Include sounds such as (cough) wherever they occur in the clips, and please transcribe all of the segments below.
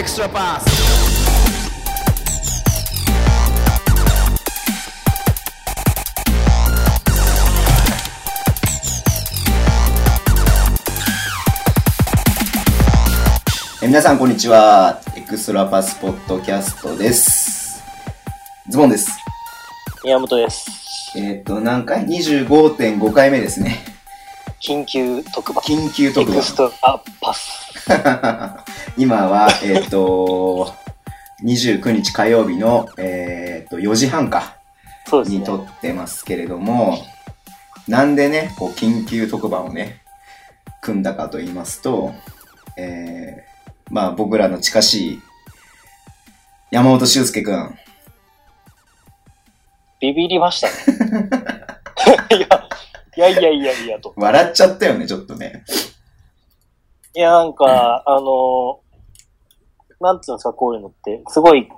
extra pass. え皆さんこんにちは。 Extra pass ポッドキャストです。ズボンです。宮本です。えっ、と、何回 ?25.5 回目ですね。緊急特番。緊急特エクストラパス。番。(laughs) 今は、えっ、と、29日火曜日の、えっ、と、4時半か。に撮ってますけれども、なんでね、こう、緊急特番をね、組んだかと言いますと、えー、まあ僕らの近しい山本修介くん、ビビりましたね。(laughs) (laughs) いや、いやいやいやいやと。笑っちゃったよね、ちょっとね。いや、なんか、あの、なんつうんですか、こういうのって。すごい、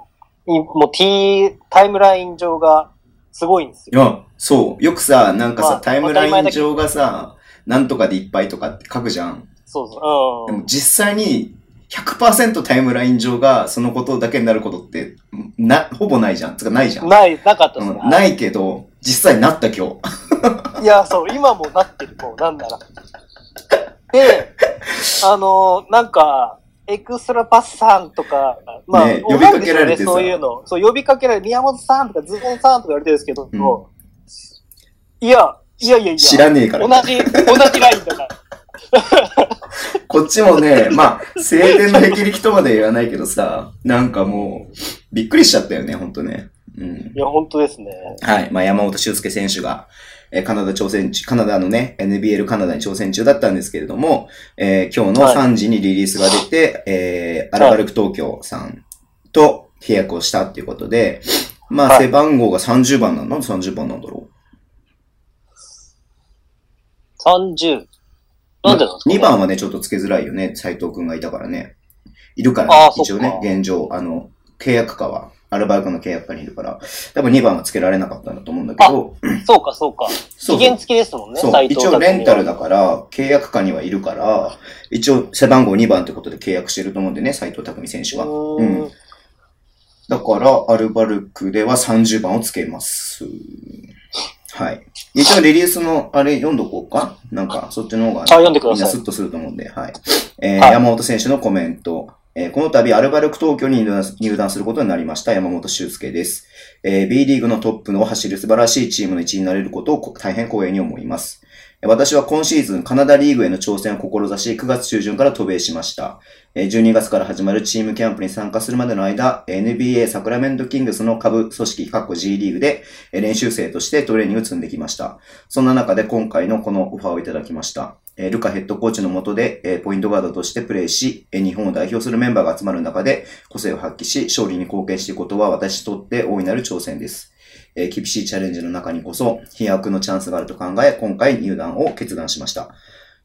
いもう T、タイムライン上がすごいんですよ。いや、そう。よくさ、なんかさ、まあタイムライン上がさ、なんとかでいっぱいとかって書くじゃん。そうそう。うん。でも実際に100%タイムライン上がそのことだけになることって、な、ほぼないじゃん。つかないじゃん。ない、なかったですね。うん、ないけど、実際なった今日。いや、そう、今もなってる、もう、なんなら。で、あのなんか、エクストラパスさんとか、まあ、ね呼びかけられてねそういうの。そう、呼びかけられて、宮本さんとかズボンさんとか言われてるんですけど、うんいや、いやいやいや、知らねえから。同じ、同じラインだから。こっちもね、まあ、晴天の霹靂とまでは言わないけどさ、なんかもう、びっくりしちゃったよね、ほんとね。うん。いや、本当ですね。はい。まあ、山本修介選手が、えーカナダ挑戦中、カナダのね、NBL カナダに挑戦中だったんですけれども、えー今日のはい3時にリリースが出て、えーアルバルク東京さんと契約をしたっていうことで、まあ、はい背番号が30番なんだ。なんで30番なんだろ30。うなんでなんですか、?2 番はね、ちょっと付けづらいよね。斉藤くんがいたからね。いるから、あー一応ね現状、あの、契約家は、アルバルクの契約家にいるから、多分2番は付けられなかったんだと思うんだけど、そうか、そうか。そう期限付きですもんね、そう、一応レンタルだ。だから、契約下にはいるから、一応背番号2番ってことで契約してると思うんでね、斉藤匠選手は。うんん。だから、アルバルクでは30番をつけます。はい。一応リリースの、あれ読んどこうか？なんか、そっちの方が、あ読んでくださいみんなスッとすると思うんで、はい。えーはい山本選手のコメント。えこの度、アルバルク東京に入団することになりました、山本修介です。え B リーグのトップの走る素晴らしいチームの一員になれることを大変光栄に思います。私は今シーズンカナダリーグへの挑戦を志し、9月中旬から渡米しました。12月から始まるチームキャンプに参加するまでの間、NBA サクラメントキングスの下部組織、過去 G リーグで練習生としてトレーニングを積んできました。そんな中で今回のこのオファーをいただきました。えルカヘッドコーチのもとで、えポイントガードとしてプレーし、え日本を代表するメンバーが集まる中で個性を発揮し、勝利に貢献していくことは私にとって大いなる挑戦です。え厳しいチャレンジの中にこそ、飛躍のチャンスがあると考え、今回入団を決断しました。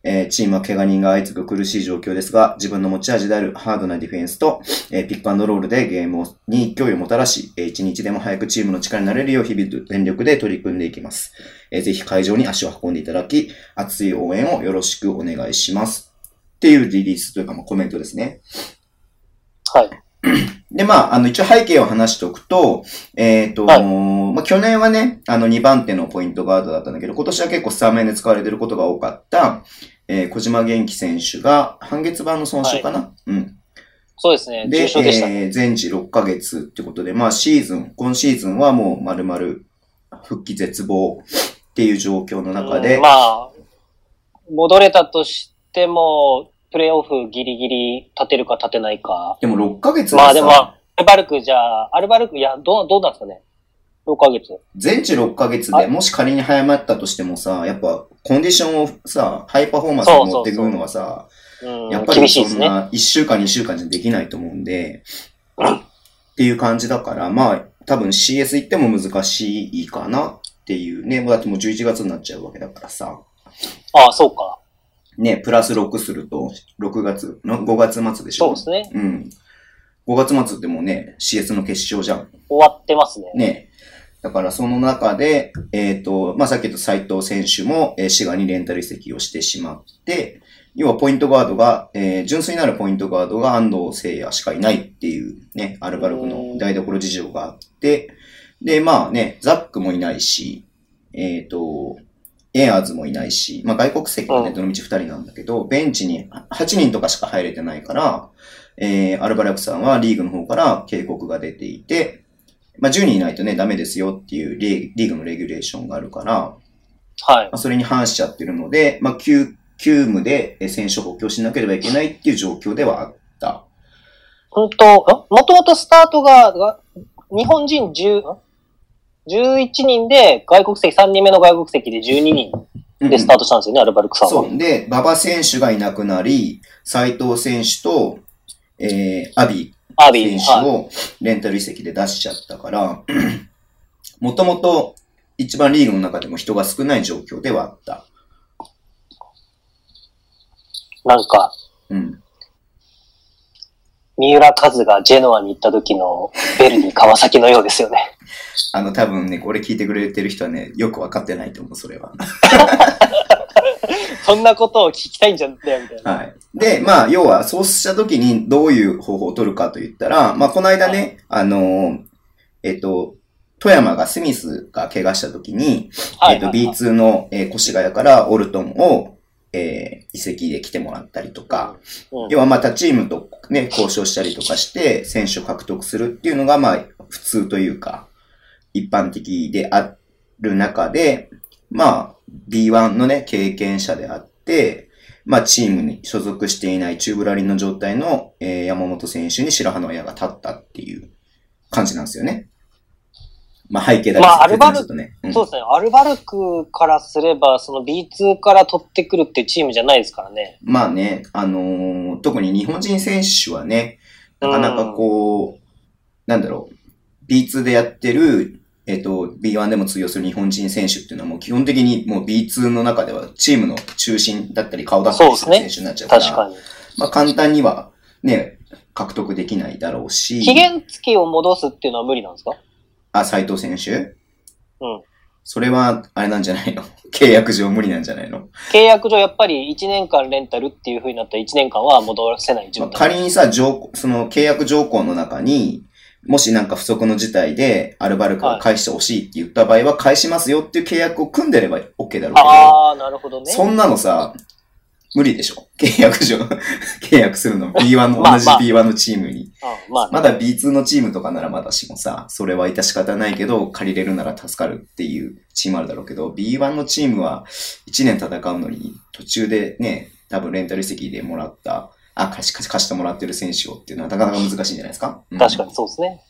えーチームは怪我人が相次ぐ苦しい状況ですが、自分の持ち味であるハードなディフェンスと、えーピックアンドロールでゲームをに勢いをもたらし、えー一日でも早くチームの力になれるよう日々全力で取り組んでいきます。えーぜひ会場に足を運んでいただき、熱い応援をよろしくお願いします。っていうリリースというか、まあ、コメントですね。はい。(clears throat) で、まあ、あの、一応背景を話しておくと、えっ、と、はいまあ、去年はね、あの、2番手のポイントガードだったんだけど、今年は結構スタメンで使われてることが多かった、えー小島元気選手が、半月板の損傷かな、うん。そうですね。で、重。えー全治6ヶ月ってことで、まあ、シーズン、今シーズンはもう丸々復帰絶望っていう状況の中で、うんまあ、戻れたとしても、プレイオフギリギリ立てるか立てないか。でも6ヶ月はさ、まあでも、アルバルクじゃあ、アルバルク、いや、どう、どうなんですかね。6ヶ月。全治6ヶ月で、はいもし仮に早まったとしてもさ、やっぱコンディションをさ、ハイパフォーマンスに持ってくるのがさ、うん、やっぱり。そんな1週間2週間じゃできないと思うんで、っていう感じだから、まあ、多分 CS 行っても難しいかなっていうね、もうだってもう11月になっちゃうわけだからさ、ああ、そうか。ね、プラス6すると、6月、の5月末でしょ？そうですね。うん。5月末ってもうね、CS の決勝じゃん。終わってますね。ね。だからその中で、えっ、と、まあ、さっき言った斉藤選手も、えー滋賀にレンタル移籍をしてしまって、要はポイントガードが、えー純粋なるポイントガードが安藤聖也しかいないっていうね、アルバルクの台所事情があって、で、まあね、ザックもいないし、えっ、と、エアーズもいないし、まあ外国籍はね、うん。どの道2人なんだけど、ベンチに8人とかしか入れてないから、えー、アルバルクさんはリーグの方から警告が出ていて、まあ10人いないとね、ダメですよっていうリーグのレギュレーションがあるから、はい。まあ、それに反しちゃってるので、まあ、急、急務でえ選手を補強しなければいけないっていう状況ではあった。本当もともとスタートが、が日本人10、ん11人で、外国籍、3人目の外国籍で12人でスタートしたんですよね、アルバルクさんは。そう。で、馬場選手がいなくなり、斉藤選手と、えー、アビアービー。はい。選手をレンタル移籍で出しちゃったから、(clears throat) もともと一番リーグの中でも人が少ない状況ではあった。なんか、うん。三浦和がジェノアに行った時のベルディ川崎のようですよね。(laughs) あの、多分ね、これ聞いてくれてる人はね、よくわかってないと思う、それは。(laughs) そんなことを聞きたいんじゃんだよ、みたいな。はい。で、まあ、要は、そうしたときにどういう方法を取るかと言ったら、まあ、この間ね、あのー、えっと、富山がスミスが怪我したときに、はい。えっと、B2 の、えー越谷からオルトンを、えー移籍で来てもらったりとか、うん要はまたチームとね、交渉したりとかして、選手を獲得するっていうのが、まあ、普通というか、一般的である中で、まあ、B1 のね、経験者であって、まあ、チームに所属していないチューブラリンの状態の、えー山本選手に白羽の矢が立ったっていう感じなんですよね。まあ、背景だけまあアルバル説明するとね。うんそうですね。アルバルクからすれば、その B2 から取ってくるってチームじゃないですからね。まあね、あのー特に日本人選手はね、なかなかこう、なんだろう、B2 でやってる、えっ、と、B1 でも通用する日本人選手っていうのはもう基本的にもう B2 の中ではチームの中心だったり顔だったりするそうですね選手になっちゃうから、確かに。まあ簡単にはね、獲得できないだろうし、期限付きを戻すっていうのは無理なんですか？あ、斉藤選手？うん。それは、あれなんじゃないの？(laughs) 契約上無理なんじゃないの、契約上やっぱり1年間レンタルっていう風になったら1年間は戻せないまあ、状態。仮にさ、条その契約条項の中に、もしなんか不測の事態でアルバルクが返してほしいって言った場合は返しますよっていう契約を組んでれば OK だろうけど、ああ、なるほどね。そんなのさ、無理でしょ。契約上、契約するの。B1 の、同じまあ。まあ B1 のチームに。うんまあ、まだ B2 のチームとかならまだしもさ、それは致し方ないけど、借りれるなら助かるっていうチームあるだろうけど、B1 のチームは1年戦うのに、途中でね、多分レンタル移籍でもらった、あ、貸し、貸し貸してもらってる選手をっていうのはなかなか難しいんじゃないですか、うん確かにそうですね。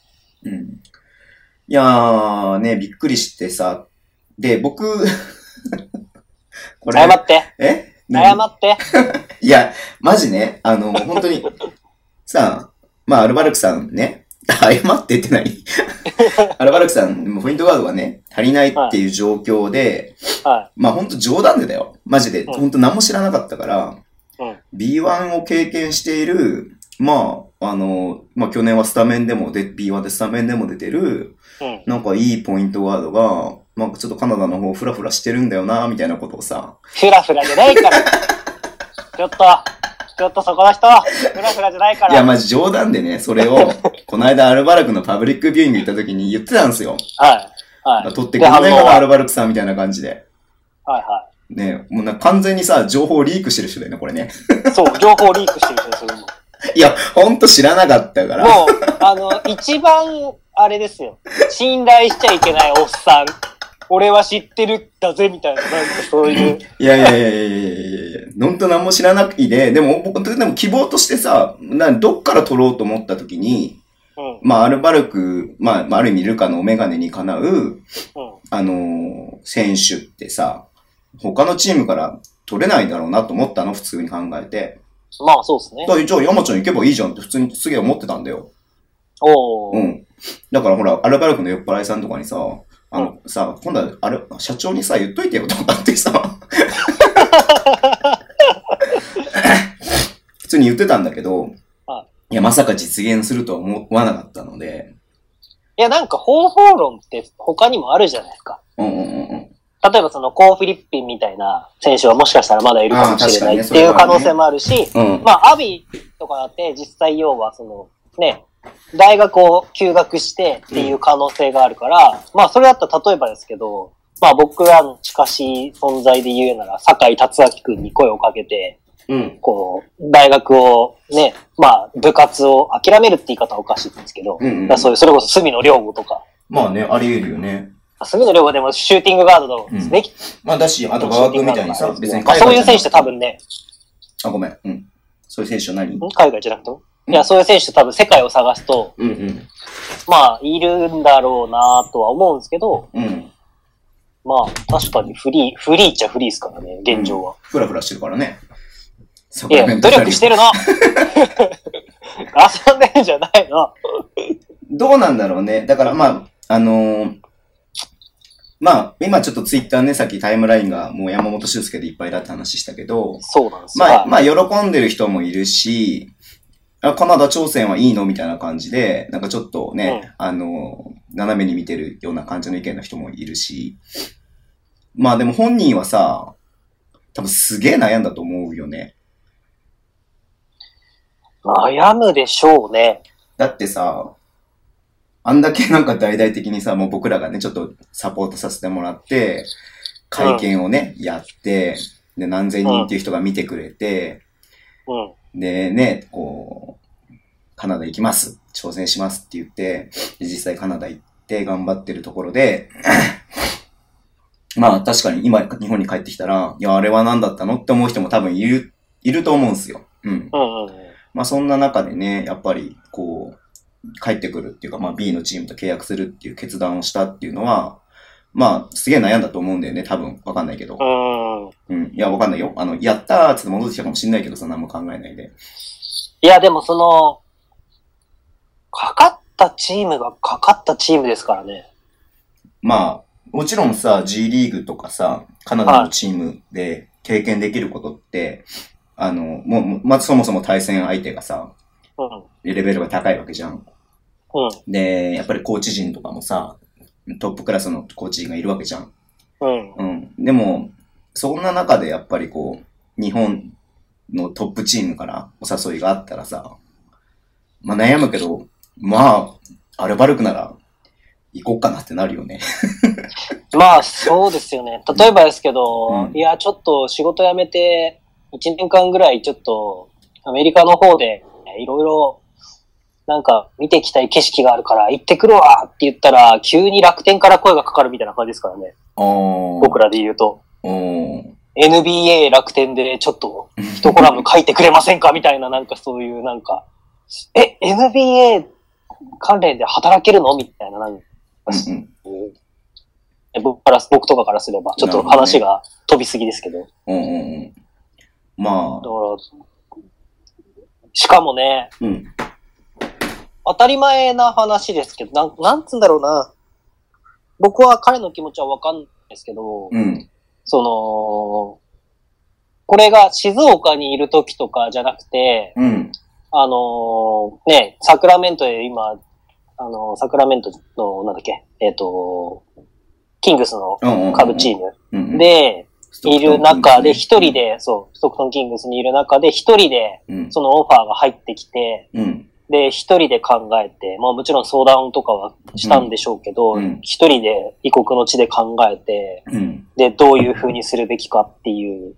うん。いやー、ね、びっくりしてさ、で、僕、(laughs) これ、謝って。え？謝って。(laughs) いや、マジね、あの、本当に、さあ、まあ、アルバルクさんね、(laughs) 謝ってって何？アルバルクさん、もうポイントガードがね、足りないっていう状況で、はまあ本当冗談でだよ。マジで。うん本当何も知らなかったから、うん B1 を経験している、まあ、あの、まあ去年はスタメンでもで、B1 でスタメンでも出てる。なんかいいポイントガードが、なんかちょっとカナダの方フラフラしてるんだよな、みたいなことをさ、フラフラじゃないから。ちょっと、ちょっとそこの人、フラフラじゃないから。いや、マジ冗談でね、それを、(laughs) この間アルバルクのパブリックビューイング行った時に言ってたんですよ。はい。はい。取ってくれないかな、アルバルクさんみたいな感じで。はいはね、もうな完全にさ、情報リークしてる人だよね、これね。い。そう、情報リークしてるんですよ、それも。(laughs) いや、ほんと知らなかったから。もう、あの、一番、あれですよ。信頼しちゃいけないおっさん。俺は知ってるんだぜ、みたいな、なんかそういう。(laughs) いやいやいやいやいやいやいやほんと何も知らなくて、でも僕、でも希望としてさ、などっから取ろうと思った時に、うん。まあ、アルバルク、まあ、まあある意味ルカのお眼鏡にかなう、うん。あのー選手ってさ、他のチームから取れないだろうなと思ったの、普通に考えて。まあ、そうですねだ。からじゃあ山ちゃん行けばいいじゃんって普通にすげえ思ってたんだよ。おー。うん。だからほら、アルバルクの酔っ払いさんとかにさ、あの、さ、今度は、あれ、社長にさ、言っといてよとかってさ、(laughs) 普通に言ってたんだけどはいや、まさか実現するとは思わなかったので、いや、なんか方法論って他にもあるじゃないですか。うんうんうんうん。例えばそのコー・フィリッピンみたいな選手はもしかしたらまだいるかもしれないっていう可能性もあるし、うん。まあ、アビとかだって実際要はその、ね、大学を休学してっていう可能性があるから、まあ、それだったら例えばですけど、まあ僕らの近しい存在で言うなら、坂井達明君に声をかけて、うん。こう、大学をね、まあ部活を諦めるって言い方はおかしいんですけど、うんうんそういう、それこそ隅野良吾とか、まあね、あり得るよね。隅野良吾でもシューティングガードの、うんできまあだし、あと馬場君みたいにさ、別にまあそういう選手って多分ね、あ、ごめん。うん。そういう選手は何ん海外じゃなくても？いや、そういう選手多分世界を探すと、うんうん。まあ、いるんだろうなとは思うんですけど、うん。まあ、確かにフリー、フリーっちゃフリーですからね、現状は。ふらふらしてるからね。いや、努力してる。るの遊んでるんじゃないのどうなんだろうね。だからまあ、あのーまあ、今ちょっとツイッターね、さっきタイムラインがもう山本修介でいっぱいだって話したけど、そうなんですよ。まあ、はいまあ、喜んでる人もいるし、あカナダ挑戦はいいのみたいな感じで、なんかちょっとね、あの、斜めに見てるような感じの意見の人もいるし、まあでも本人はさ、多分すげえ悩んだと思うよね。悩むでしょうね。だってさ、あんだけなんか大々的にさ、もう僕らがね、ちょっとサポートさせてもらって、会見をね、やって、で、何千人っていう人が見てくれて、うん。でね、こう、カナダ行きます。挑戦しますって言って、で実際カナダ行って頑張ってるところで、(coughs) まあ確かに今日本に帰ってきたら、いや、あれは何だったのって思う人も多分いる、いると思うんですよ。うん。うんうん。まあそんな中でね、やっぱりこう、帰ってくるっていうか、まあ B のチームと契約するっていう決断をしたっていうのは、まあすげえ悩んだと思うんだよね、多分。わかんないけど。うん。うん。いや、わかんないよ。あの、やったーって戻ってきたかもしんないけどさ、何も考えないで。いや、でもその、かかったチームがかかったチームですからね。まあ、もちろんさ、G リーグとかさ、カナダのチームで経験できることって、あの、もう、まずそもそも対戦相手がさ、うん。レベルが高いわけじゃん。うん。で、やっぱりコーチ陣とかもさ、トップクラスのコーチ陣がいるわけじゃん。うん。うん。でも、そんな中でやっぱりこう、日本のトップチームからお誘いがあったらさ、まあ悩むけど、まあ、アルバルクなら行こうかなってなるよね。(laughs) まあ、そうですよね。例えばですけど、うんいや、ちょっと仕事辞めて、1年間ぐらいちょっと、アメリカの方で、いろいろ、なんか、見てきたい景色があるから、行ってくるわって言ったら、急に楽天から声がかかるみたいな感じですからね。お僕らで言うと。NBA 楽天でちょっと、一コラム書いてくれませんか？みたいな、なんかそういう、なんか、え、NBA 関連で働けるの？みたいな、なんか、うんえ僕から、僕とかからすれば、ちょっと話が飛びすぎですけど。うん。うんうんうん。まだから、しかもね、あ、うん。当たり前な話ですけど、なん、なんつうんだろうな。僕は彼の気持ちはわかんないですけど、うん。その、これが静岡にいる時とかじゃなくて、うん。あのーね、サクラメントで今、あのーサクラメントの、なんだっけ、えっ、と、キングスの。下部チームムで、いる中で、一人、で、そう、ストックトンキングスにいる中で、一人で、うん。そのオファーが入ってきて、うん。で、一人で考えて、まあもちろん相談とかはしたんでしょうけどうん、一、人で異国の地で考えて、うん。で、どういう風にするべきかっていう、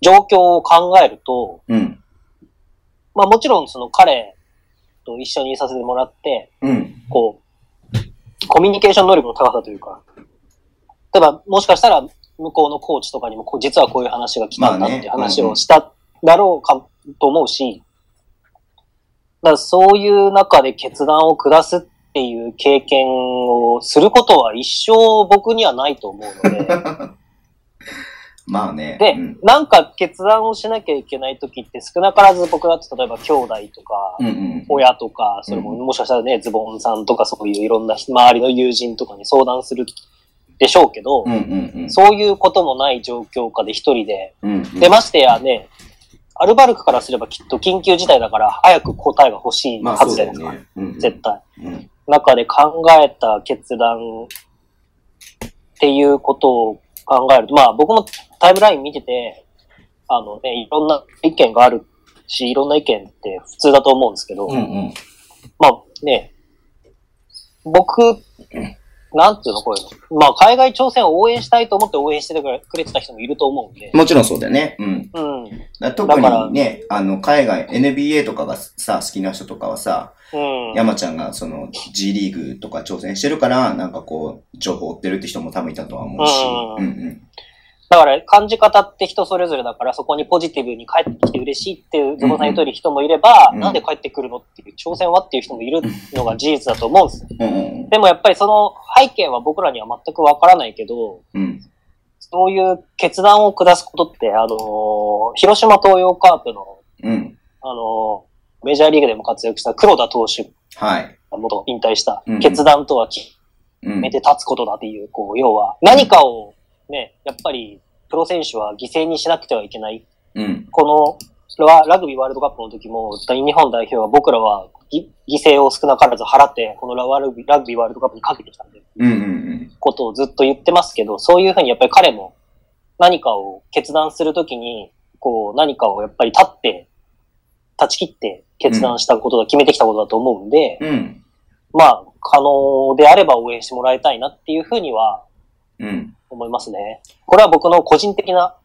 状況を考えると、うん。まあもちろんその彼と一緒にいさせてもらって、うん。こう、コミュニケーション能力の高さというか、例えばもしかしたら向こうのコーチとかにも、実はこういう話が来たんだっていう話をしただろうかと思うし、だからそういう中で決断を下すっていう経験をすることは一生僕にはないと思うので、(laughs) まあね。で、うん。なんか決断をしなきゃいけない時って少なからず僕だって例えば兄弟とか。親とか、それももしかしたらね、ズボンさんとかそういういろんな周りの友人とかに相談するでしょうけど。そういうこともない状況下で一人で。でましてやね、アルバルクからすればきっと緊急事態だから早く答えが欲しいまあはずじゃないですか。ね。うんうん。絶対。うん。中で考えた決断っていうことを考えると、まあ僕もタイムライン見てて、あのね、いろんな意見があるし、いろんな意見って普通だと思うんですけど、うんうん。まあね、僕、なんていうのこういうの。まあ海外挑戦を応援したいと思って応援してくれてた人もいると思うんで、もちろんそうだよね。うん。うん。だ特にね、あの、海外、NBA とかがさ、好きな人とかはさ、うん。山ちゃんがその G リーグとか挑戦してるから、なんかこう、情報を追ってるって人も多分いたとは思うし。うんうんうん。だから感じ方って人それぞれだから、そこにポジティブに帰ってきて嬉しいっていう、ゾコさん言う通り人もいれば、うんなんで帰ってくるのっていう、挑戦はっていう人もいるのが事実だと思うんですよ。うんうんでもやっぱりその背景は僕らには全くわからないけど、うん。そういう決断を下すことって、あのー広島東洋カープの、うん。あのーメジャーリーグでも活躍した黒田投手はい。が元引退したうん決断とは決うんめて立つことだっていう、こう、要は何かをね、やっぱりプロ選手は犠牲にしなくてはいけないうん。このララグビーワールドカップの時も、大日本代表は僕らはぎ犠牲を少なからず払って、このラワルビラグビーワールドカップにかけてきたんで、うんうんことをずっと言ってますけど、そういうふうにやっぱり彼も何かを決断するときに、こう何かをやっぱり立って、断ち切って決断したことだ、決めてきたことだと思うんで、うん。うん。まあ、可能であれば応援してもらいたいなっていうふうにはうん。思いますね。これは僕の個人的な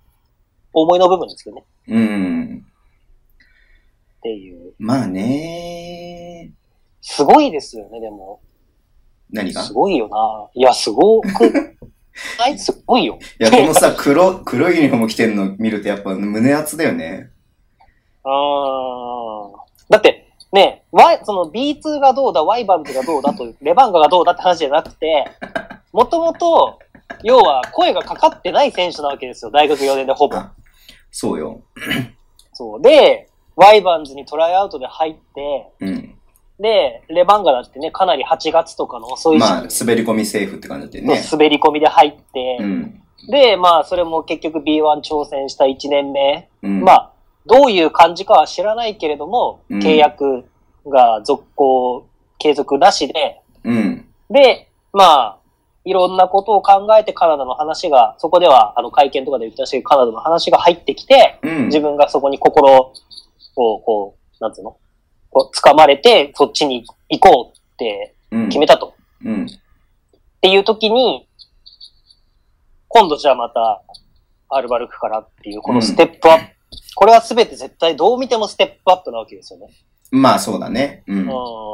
思いの部分ですけどね。うん。っていう。まあねすごいですよね、でも。何が？すごいよな。いや、すごく、(laughs) あい？つすごいよ。いや、このさ、(laughs) 黒、黒いユニフォーム着てるの見るとやっぱ胸熱だよね。うーん。だって、ね、ワイその B2 がどうだ、ワイバルズがどうだという、レバンガがどうだって話じゃなくて、もともと、(laughs) 要は声がかかってない選手なわけですよ、大学4年でほぼ。あそうよ。そう。で、ワイバンズにトライアウトで入って、うん。で、レバンガだってね、かなり8月とかの遅い時期まあ、に、滑り込みセーフって感じだったよね。滑り込みで入って、うん。で、まあ、それも結局 B1 挑戦した1年目、うん。まあ、どういう感じかは知らないけれども、うん契約が続行、継続なしで、うん。で、まあ、いろんなことを考えてカナダの話が、そこでは、あの、会見とかで言ったし、カナダの話が入ってきて、うん。自分がそこに心を、こう、なんつうの？こう、掴まれて、そっちに行こうってうん決めたと。うん。っていう時に、今度じゃあまた、アルバルクからっていう、このステップアップ。これは全て絶対どう見てもステップアップなわけですよね。まあ、そうだね。うん。うんう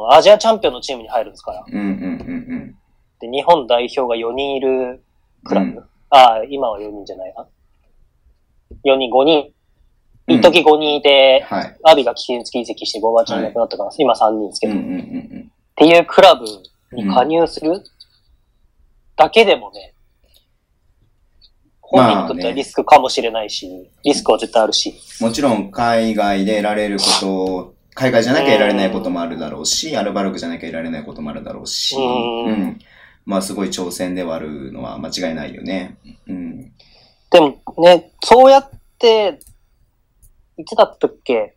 ん、アジアチャンピオンのチームに入るんですから。うんうんで、日本代表が4人いるクラブ。うんああ、今は4人じゃないな。4人、5人。うん。一時5人いて、はい。アビが危険付き移籍してボバちゃんいなくなったから、今3人ですけど、うんうんっうんていうクラブに加入するだけでもね、本人にとってはリスクかもしれないし、リスクは絶対あるし。うん。もちろん、海外で得られること、海外じゃなきゃ得られないこともあるだろうし、アルバルクじゃなきゃ得られないこともあるだろうし、うんうん。まあ、すごい挑戦ではあるのは間違いないよね。うん。でもね、そうやって、いつだったっけ？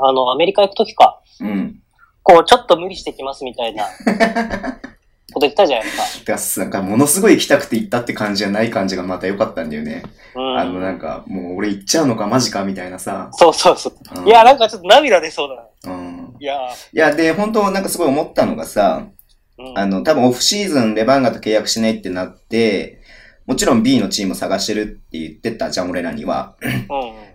あの、アメリカ行くときか。うん。こう、ちょっと無理してきますみたいな (laughs) こと言ったじゃないですか。てか、なんか、ものすごい行きたくて行ったって感じじゃない感じがまた良かったんだよね。うん。あの、なんか、もう俺行っちゃうのか、マジか、みたいなさ。そうそうそう。うんいや、なんかちょっと涙出そうだな。うん。いやいや、で、本当なんかすごい思ったのがさ、うん、あの、多分オフシーズンレバンガと契約しないってなって、もちろん B のチームを探してるって言ってたじゃん、俺らには。うん。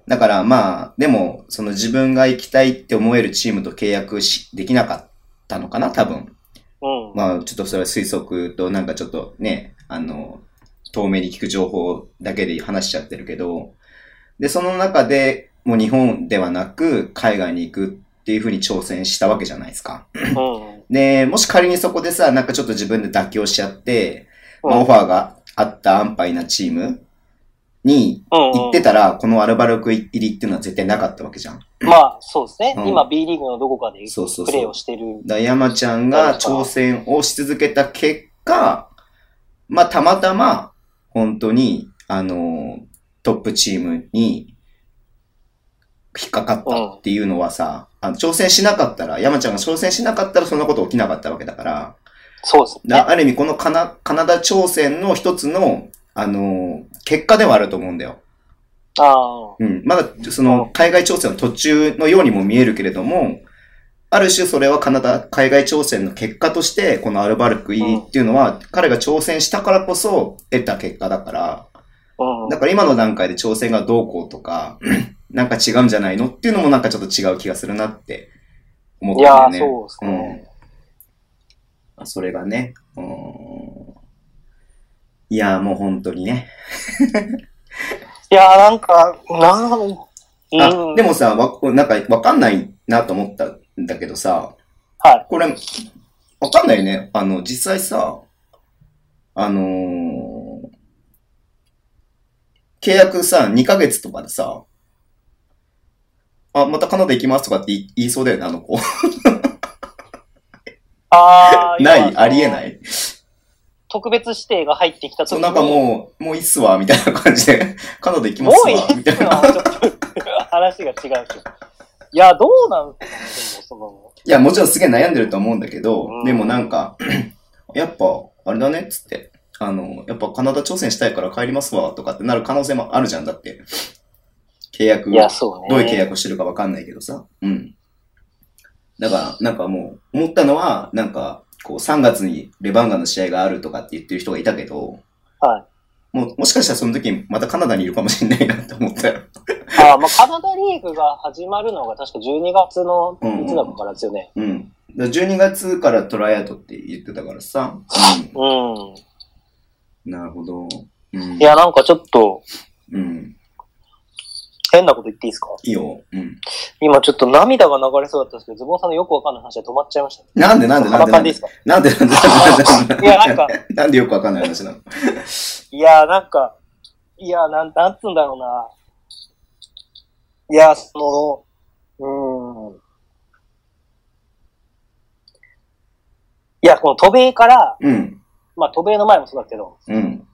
だからまあ、でも、その自分が行きたいって思えるチームと契約し、できなかったのかな、多分。うん。まあ、ちょっとそれは推測となんかちょっとね、あの、遠目に聞く情報だけで話しちゃってるけど、で、その中でもう日本ではなく海外に行くっていうふうに挑戦したわけじゃないですか。うん。で、もし仮にそこでさ、なんかちょっと自分で妥協しちゃって、まあ、うんオファーがあった安牌なチームにうん。行ってたら、このアルバルク入りっていうのは絶対なかったわけじゃん。まあ、そうですね。うん今 B リーグのどこかでそうそうプレーそう。をしてる。だ山ちゃんが挑戦をし続けた結果、まあたまたま、本当に、あの、トップチームに引っかかったっていうのはさ、あの挑戦しなかったら、山ちゃんが挑戦しなかったらそんなこと起きなかったわけだから、そうですね。だある意味このカナカナダ挑戦の一つの、あのー結果ではあると思うんだよ。ああ。うん。まだ、その、海外挑戦の途中のようにも見えるけれども、ある種それはカナダ、海外挑戦の結果として、このアルバルク E っていうのは、彼が挑戦したからこそ得た結果だから、うん。だから今の段階で挑戦がどうこうとか、なんか違うんじゃないの？っていうのもなんかちょっと違う気がするなって思ったんだよね。そうですね。うん。それがね、うん。いやーもう本当にね。いやー、なんか、なん、うん。あ、でもさ、わ、なんかわかんないなと思ったんだけどさ、はい。これ、わかんないね。あの、実際さ、あのー契約さ、2ヶ月とかでさ、あ、またカナダ行きますとかって言い言いそうだよね、あの子。(laughs) ああ、(laughs) ない？ありえないい特別指定が入ってきたそう。なんかもう、もういいっすわ、みたいな感じで、(laughs) カナダ行きまもすわ、ういいっすみたいな。わ、ちょっと話が違うんですよ。いや、どうなんですかね、でも、いや、もちろんすげえ悩んでると思うんだけど、うんでもなんか、(clears throat) やっぱ、あれだねっつって、あの、やっぱカナダ挑戦したいから帰りますわ、とかってなる可能性もあるじゃん、だって。契約。いや、そうね。どういう契約をしてるかわかんないけどさ。うん。だから、なんかもう、思ったのは、なんか、こう、3月にレバンガの試合があるとかって言ってる人がいたけど、はい。もう、もしかしたらその時またカナダにいるかもしれないなって思ったよ。あーまあ、カナダリーグが始まるのが確か12月のいつだからですよね。うん。だから12月からトライアウトって言ってたからさ。うん。うん。なるほど。うん。いや、なんかちょっと、うん。変なこと言っていいですか？いいよ。うん。今ちょっと涙が流れそうだったんですけど、ズボンさんのよくわかんない話で止まっちゃいましたね。なんでなんでなんで？なんでなんでなんでなんでなんでいや、なんか、なんでよくわかんない話なのいや、なんか、いや、なん、なんつうんだろうな。いや、その、うーん。いや、この渡米から、うん。まあ渡米の前もそうだけど、うん。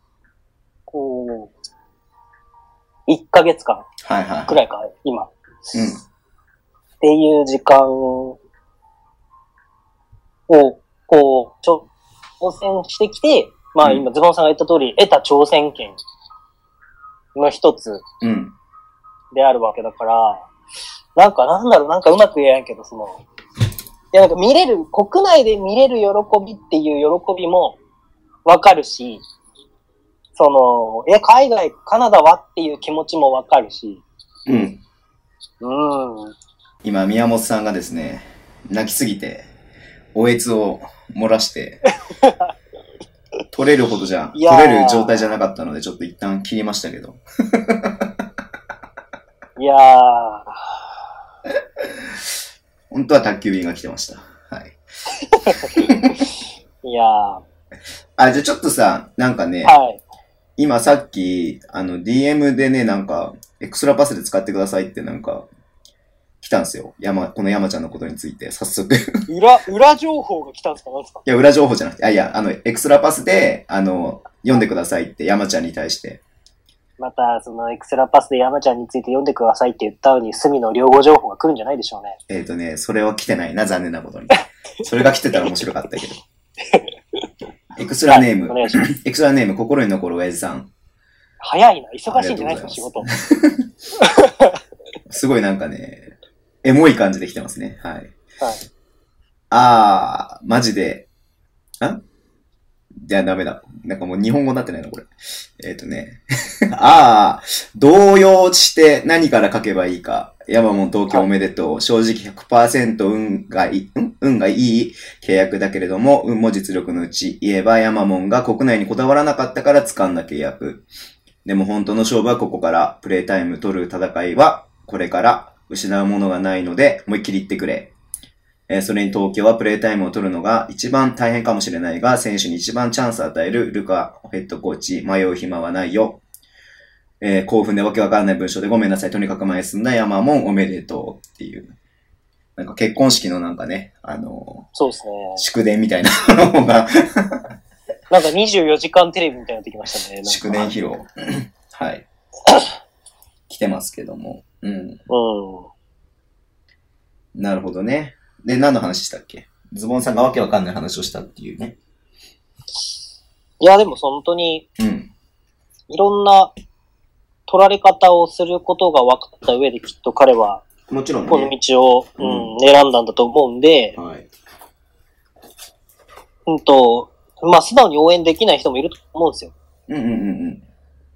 こう、1ヶ月間。くらいか、今。っうん。ていう時間を、こう、ちょ、挑戦してきて、まあうん今、ズボンさんが言った通り、得た挑戦権の一つうん。であるわけだから、なんかなんだろう、なんかうまく言えないけど、その、いやなんか見れる、国内で見れる喜びっていう喜びもわかるし、その、え、海外、カナダはっていう気持ちもわかるし、うん。うん。今、宮本さんがですね、泣きすぎて、おえつを漏らして、(laughs) 取れるほどじゃ、取れる状態じゃなかったので、ちょっと一旦切りましたけど。(laughs) いやー、本当は宅急便が来てました。はい。(laughs) いやー、あ、じゃあちょっとさ、なんかね、はい。今さっき、あの、DM でね、なんか、 extra pass で使ってくださいってなんか、来たんですよ。山、この山ちゃんのことについて、早速。い裏、裏情報が来たんですか？なんですか？や、裏情報じゃなくて、あ、いや、あの、 extra pass で、あの、読んでくださいって山ちゃんに対して。また、その extra pass で山ちゃんについて読んでくださいって言ったのに、隅の両語情報が来るんじゃないでしょうね。えっ、とね、それは来てないな、残念なことに。それが来てたら面白かったけど。(laughs) エクストラネーム。エクストラネーム、心に残る親父さん。早いな。忙しいんじゃないですか、仕あ事。(laughs) すごいなんかね、エモい感じで来てますね。はい。はい。あー、マジで、んいや、ダメだ。なんかもう日本語になってないな、これ。えっ、とね。(laughs) あー、動揺して何から書けばいいか。山本東京おめでとう。正直100%運がいい、ん？運がいい契約だけれども、運も実力のうち。言えば山門が国内にこだわらなかったから掴んだ契約。でも本当の勝負はここから。プレイタイム取る戦いはこれから。失うものがないので、思いっきり言ってくれ。えーそれに東京はプレイタイムを取るのが一番大変かもしれないが、選手に一番チャンスを与えるルカヘッドコーチ、迷う暇はないよ。えー興奮でわけわかんない文章でごめんなさい。とにかく前へ進んだ山門おめでとうっていう。なんか結婚式のなんかね、あのそうですねー。祝電みたいなのが、なんか24時間テレビみたいになってきましたね。祝電披露。(coughs) はい。(coughs) 来てますけども。うん。うん。なるほどね。で、何の話したっけ？ズボンさんがわけわかんない話をしたっていうね。いや、でも本当に、うん。いろんな取られ方をすることが分かった上できっと彼はもちろんね。この道を、ううん、選んだんだと思うんで、はい。うんと、まあ素直に応援できない人もいると思うんですよ。うんうんうんうん。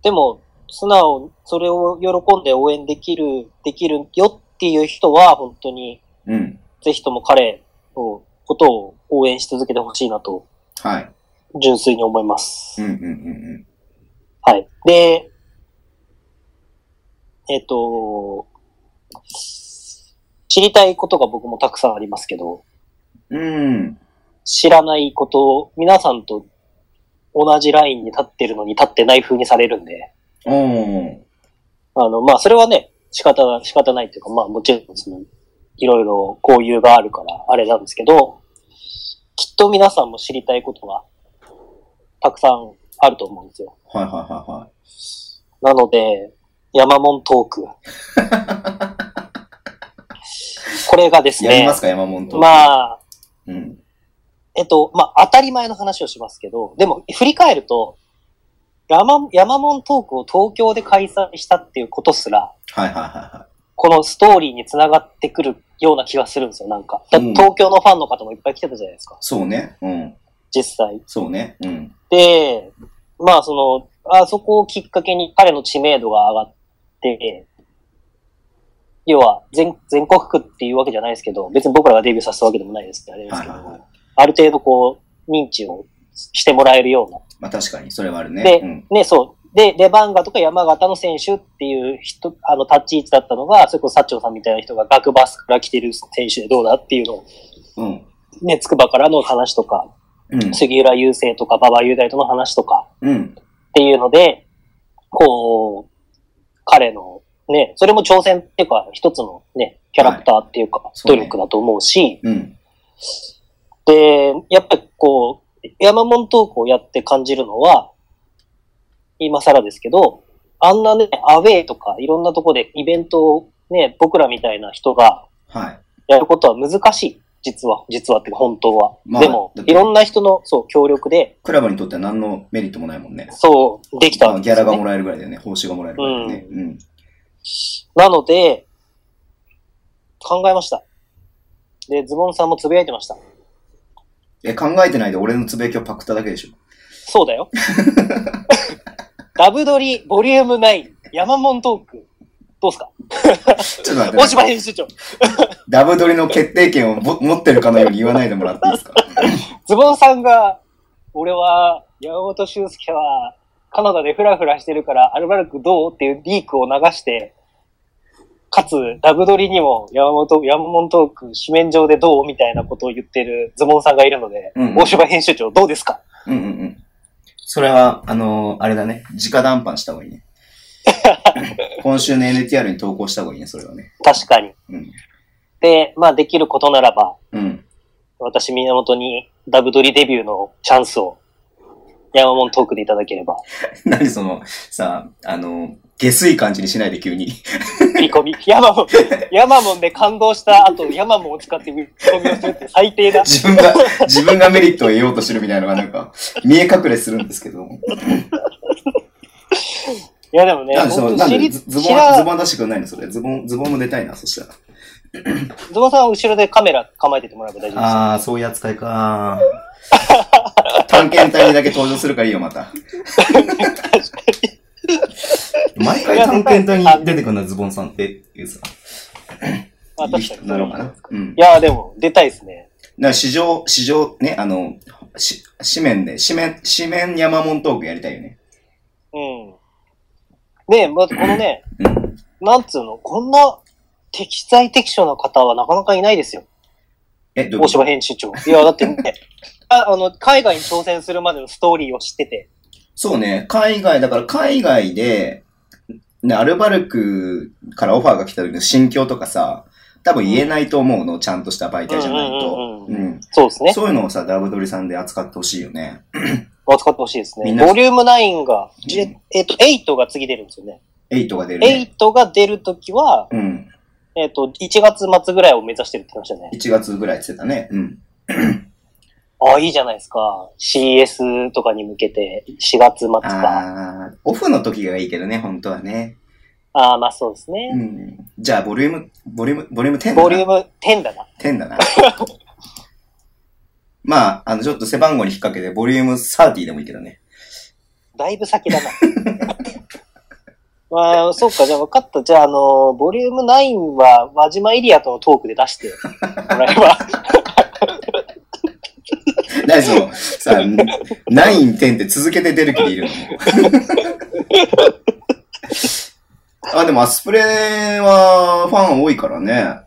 でも、素直、それを喜んで応援できる、できるよっていう人は、本当に、うん。ぜひとも彼のことを応援し続けてほしいなと、はい。純粋に思います。うんうんうんはい。で、えっ、と、知りたいことが僕もたくさんありますけど、うん。うん。知らないことを皆さんと同じラインに立ってるのに立ってない風にされるんで、おー。あの、まあ、それはね、仕方が、仕方ないっていうか、まあ、もちろん、その、いろいろ交友があるから、あれなんですけど、きっと皆さんも知りたいことが、たくさんあると思うんですよ。はいはいはいはい。なので、山門トーク。これがですねやりま、すか、山本。あ。まあ、うん。えっと、まあ、当たり前の話をしますけど、でも、振り返ると、山、山門トークを東京で開催したっていうことすら、はいはいはいはこのストーリーに繋がってくるような気がするんですよ、なんか。東京のファンの方もいっぱい来てたじゃないですか、そうね。うん。実際。そうね。うん。で、まあその、あそこをきっかけに彼の知名度が上がって、要は全全国区っていうわけじゃないですけど、別に僕らがデビューさせたわけでもないですあれですけど、はいはいはいある程度こう、認知をしてもらえるような。まあ確かに、それはあるね。でうん。ね、そう。で、レバンガとか山形の選手っていう人、あの、立ち位置だったのが、それこそサッチョウさんみたいな人が学バスから来てる選手でどうだっていうのを、うん。ね、筑波からの話とか、うん。杉浦雄星とか馬場雄大との話とかうん。っていうので、こう、彼のね、それも挑戦っていうか、一つのね、キャラクターっていうか、そうね努力だと思うし、うん。で、やっぱりこう、山門トークをやって感じるのは、今更ですけど、あんなね、アウェイとかいろんなとこでイベントをね、僕らみたいな人がはい。やることは難しい。実は、実はって本当は。まあでもだっ、ていろんな人の、そう、協力で、クラブにとっては何のメリットもないもんね。そう、できたまあギャラがもらえるぐらいだよね。報酬がもらえるぐらいだよね。うん。なので、考えました。で、ズボンさんもつぶやいてました。え、考えてないで俺のつぶやきをパクっただけでしょ。そうだよ。(laughs) ダブドリボリューム9山門トーク。どうすか？ちょっと待って大島編集長。ダブドリの決定権をも持ってるかのように言わないでもらっていいですか？(laughs) ズボンさんが、俺は、山本修介は、カナダでフラフラしてるから、アルバルクどうっていうリークを流して、かつ、ダブドリにも山本、山本トーク、紙面上でどうみたいなことを言ってるズボンさんがいるので、うん大島編集長どうですか？うんうんうん。それは、あのーあれだね。直談判した方がいいね。(laughs) 今週の NTR に投稿した方がいいね、それはね。確かに。うん。で、まあできることならば、うん。私、源にダブドリデビューのチャンスを、山本トークでいただければ、(laughs) 何その、さ、あの、下水感じにしないで急に。振り込み。(laughs) 山門、山門で感動した後、山門を使って振り込みをするって最低だ。自分が、自分がメリットを得ようとしてるみたいなのがなんか、見え隠れするんですけど。いやでもね、なんでその、なんでズズボン、ズボン出してくんないの？それ。ズボン、ズボンも出たいな、そしたら。ズボンさんは後ろでカメラ構えててもらえば大丈夫です。あー、そういう扱いか探検隊にだけ登場するからいいよ、また。毎回探検隊に出てくるのはズボンさんっていうさ。まあいい人確かに。なのかな？うん。いやでも、出たいですね。だから市場、市場ね、あの、し、紙面で、紙面、紙面山門トークやりたいよね。うん。ねまずこのね、うん。なんつうの、こんな適材適所な方はなかなかいないですよ。え、どう大島編集長。いや、だってね、(laughs) ああの、海外に挑戦するまでのストーリーを知ってて、そうね、海外、だから海外で、ね、アルバルクからオファーが来た時の心境とかさ、多分言えないと思うの、ちゃんとした媒体じゃないと。うんうんうんうん。そうですね。そういうのをさ、ダブドリさんで扱ってほしいよね。扱ってほしいですね。ボリューム9が、じえっと、8が次出るんですよね。8が出るね。8が出るときは、うん。えっと、1月末ぐらいを目指してるって言ってましたね。1月ぐらいって言ってたね。うん。(clears throat) あ、いいじゃないですか。CS とかに向けて、4月末か。ああ、オフの時がいいけどね、本当はね。ああ、まあそうですうね。ん。じゃあ、ボリューム、ボリューム、ボリューム10だな。ボリューム10だな。(laughs) 10だな。まあ、あの、ちょっと背番号に引っ掛けて、ボリューム30でもいいけどね。だいぶ先だな。(laughs) まあ、そうか、じゃあ分かった。じゃあ、あの、ボリューム9は、輪島エリアとのトークで出してもらえば。何その、さ、9、10って続けて出る気でいるの (laughs) あ、でもアスプレはファン多いからね。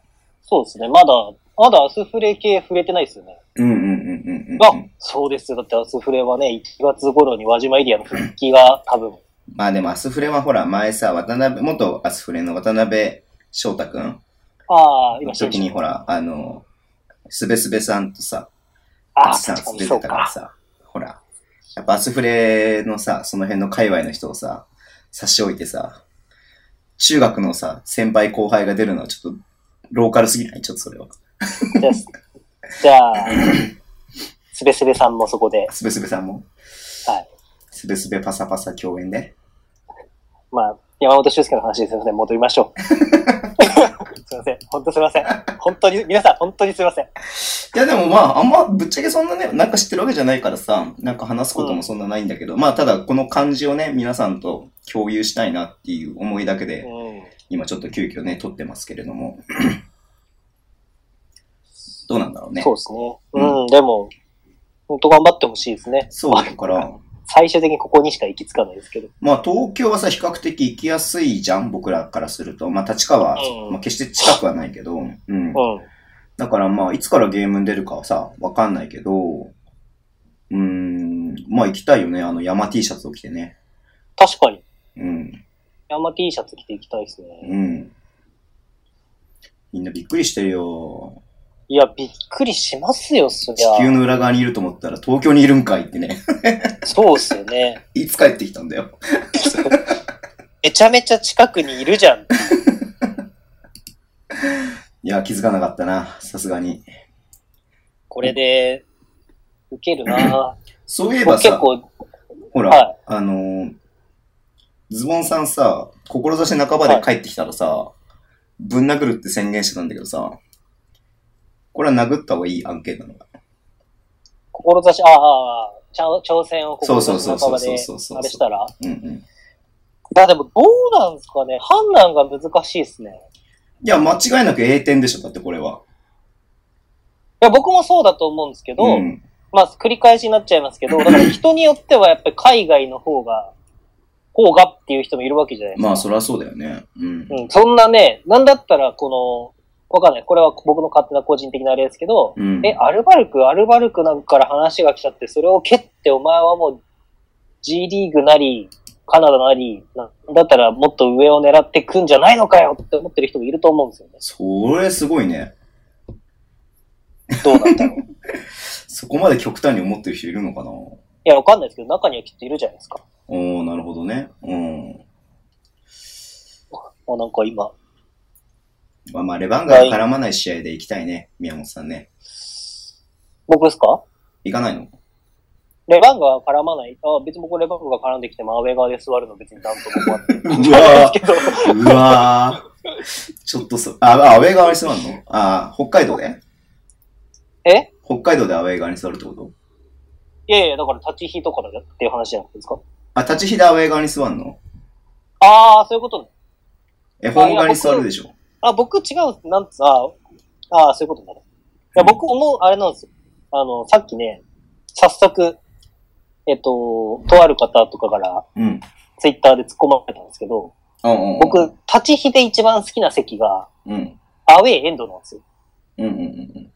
そうですね。まだ、まだアスフレ系触れてないですよね。うんうんうんうんうん。あ、そうですよ。だってアスフレはね、1月頃に輪島エリアの復帰が多分、まあでもアスフレはほら、前さ、渡辺、元アスフレの渡辺翔太くんああ、今の時にほら、あの、すべすべさんとさ、ああ、アツさん出て。たからさ、ほら、やっぱアスフレのさ、その辺の界隈の人をさ、差し置いてさ、中学のさ、先輩後輩が出るのはちょっと、ローカルすぎない？ちょっとそれは。じゃあ、すべすべさんもそこで、すべすべさんも、はい。すべすべパサパサ共演で。まあ、山本修介の話ですせん。戻りましょう。(laughs) すいません。本当すいません。本当に、皆さん本当にすいません。いやでもまあ、あんまぶっちゃけそんなね、なんか知ってるわけじゃないからさ、なんか話すこともそんなないんだけど、まあただこの感じをね、皆さんと共有したいなっていう思いだけで、うん。今ちょっと急遽ね、撮ってますけれども。どうなんだろうね。そうですね。うんうん、でも、本当頑張ってほしいですね。そうだから、(laughs) 最終的にここにしか行き着かないですけど。まあ東京はさ、比較的行きやすいじゃん僕らからすると。まあ立川は、うんまあ決して近くはないけど、うん。うん。だからまあ、いつからゲームに出るかはさ、わかんないけど、うーん、まあ行きたいよね。あの山 T シャツを着てね。確かに。うん。山 T シャツ着ていきたいですね。うん。みんなびっくりしてるよ。いや、びっくりしますよ、そり地ゃ。球の裏側にいると思ったら東京にいるんかいってね。そうっすよね。(laughs) いつ帰ってきたんだよ。(laughs) めちゃめちゃ近くにいるじゃん。(laughs) いや、気づかなかったな。さすがに。これで、受けるなそういえばさ、僕結構、ほら、はいあのーズボンさんさ、志半ばで帰ってきたらさ、ぶん殴るって宣言してたんだけどさ、これは殴った方がいい案件なのか志、ああ、挑戦をそうそうそうあれしたら？うんうん。いや、でもどうなんですかね？判断が難しいですね。いや、間違いなく A 点でしょ、だってこれは。いや、僕もそうだと思うんですけど、うん。まあ、繰り返しになっちゃいますけど、だから人によってはやっぱり海外の方が、方がっていう人もいるわけじゃないですか。まあ、そりゃそうだよね。うん。うん、そんなね、なんだったら、この、わかんない。これは僕の勝手な個人的なあれですけど、うん。え、アルバルク、アルバルクなんかから話が来ちゃって、それを蹴ってお前はもう G リーグなり、カナダなり、なんだったらもっと上を狙ってくんじゃないのかよって思ってる人もいると思うんですよね。それすごいね。どうなんだろう。(laughs) いそこまで極端に思ってる人いるのかなや、わかんないですけど、中にはきっといるじゃないですか。おー、なるほどね。うん。あなんか今、まあまあ、レバンガが絡まない試合で行きたいね、宮本さんね。僕ですか？行かないの？レバンガが絡まない。あ別に僕レバンガが絡んできてもアウェー側で座るの別になんとも思わない。うわけど、ー、(laughs) うわー。ちょっとそ、あ、あアウェー側に座るの？あ、北海道で？え？北海道でアウェー側に座るってこと？いやいや、だから立ち火とかだっていう話じゃなくてですか？あ、立ち火でアウェー側に座るの？ああ、そういうことね。え、ホーム側に座るでしょあ、僕違う、なんつ、あああ、そういうことだね。いや、僕思う、あれなんですよ。あの、さっきね、早速、えっと、とある方とかから、うん。ツイッターで突っ込まれたんですけど、うんうんうん。僕、立ち火で一番好きな席が、うん。アウェーエンドなんですよ。うんうんうん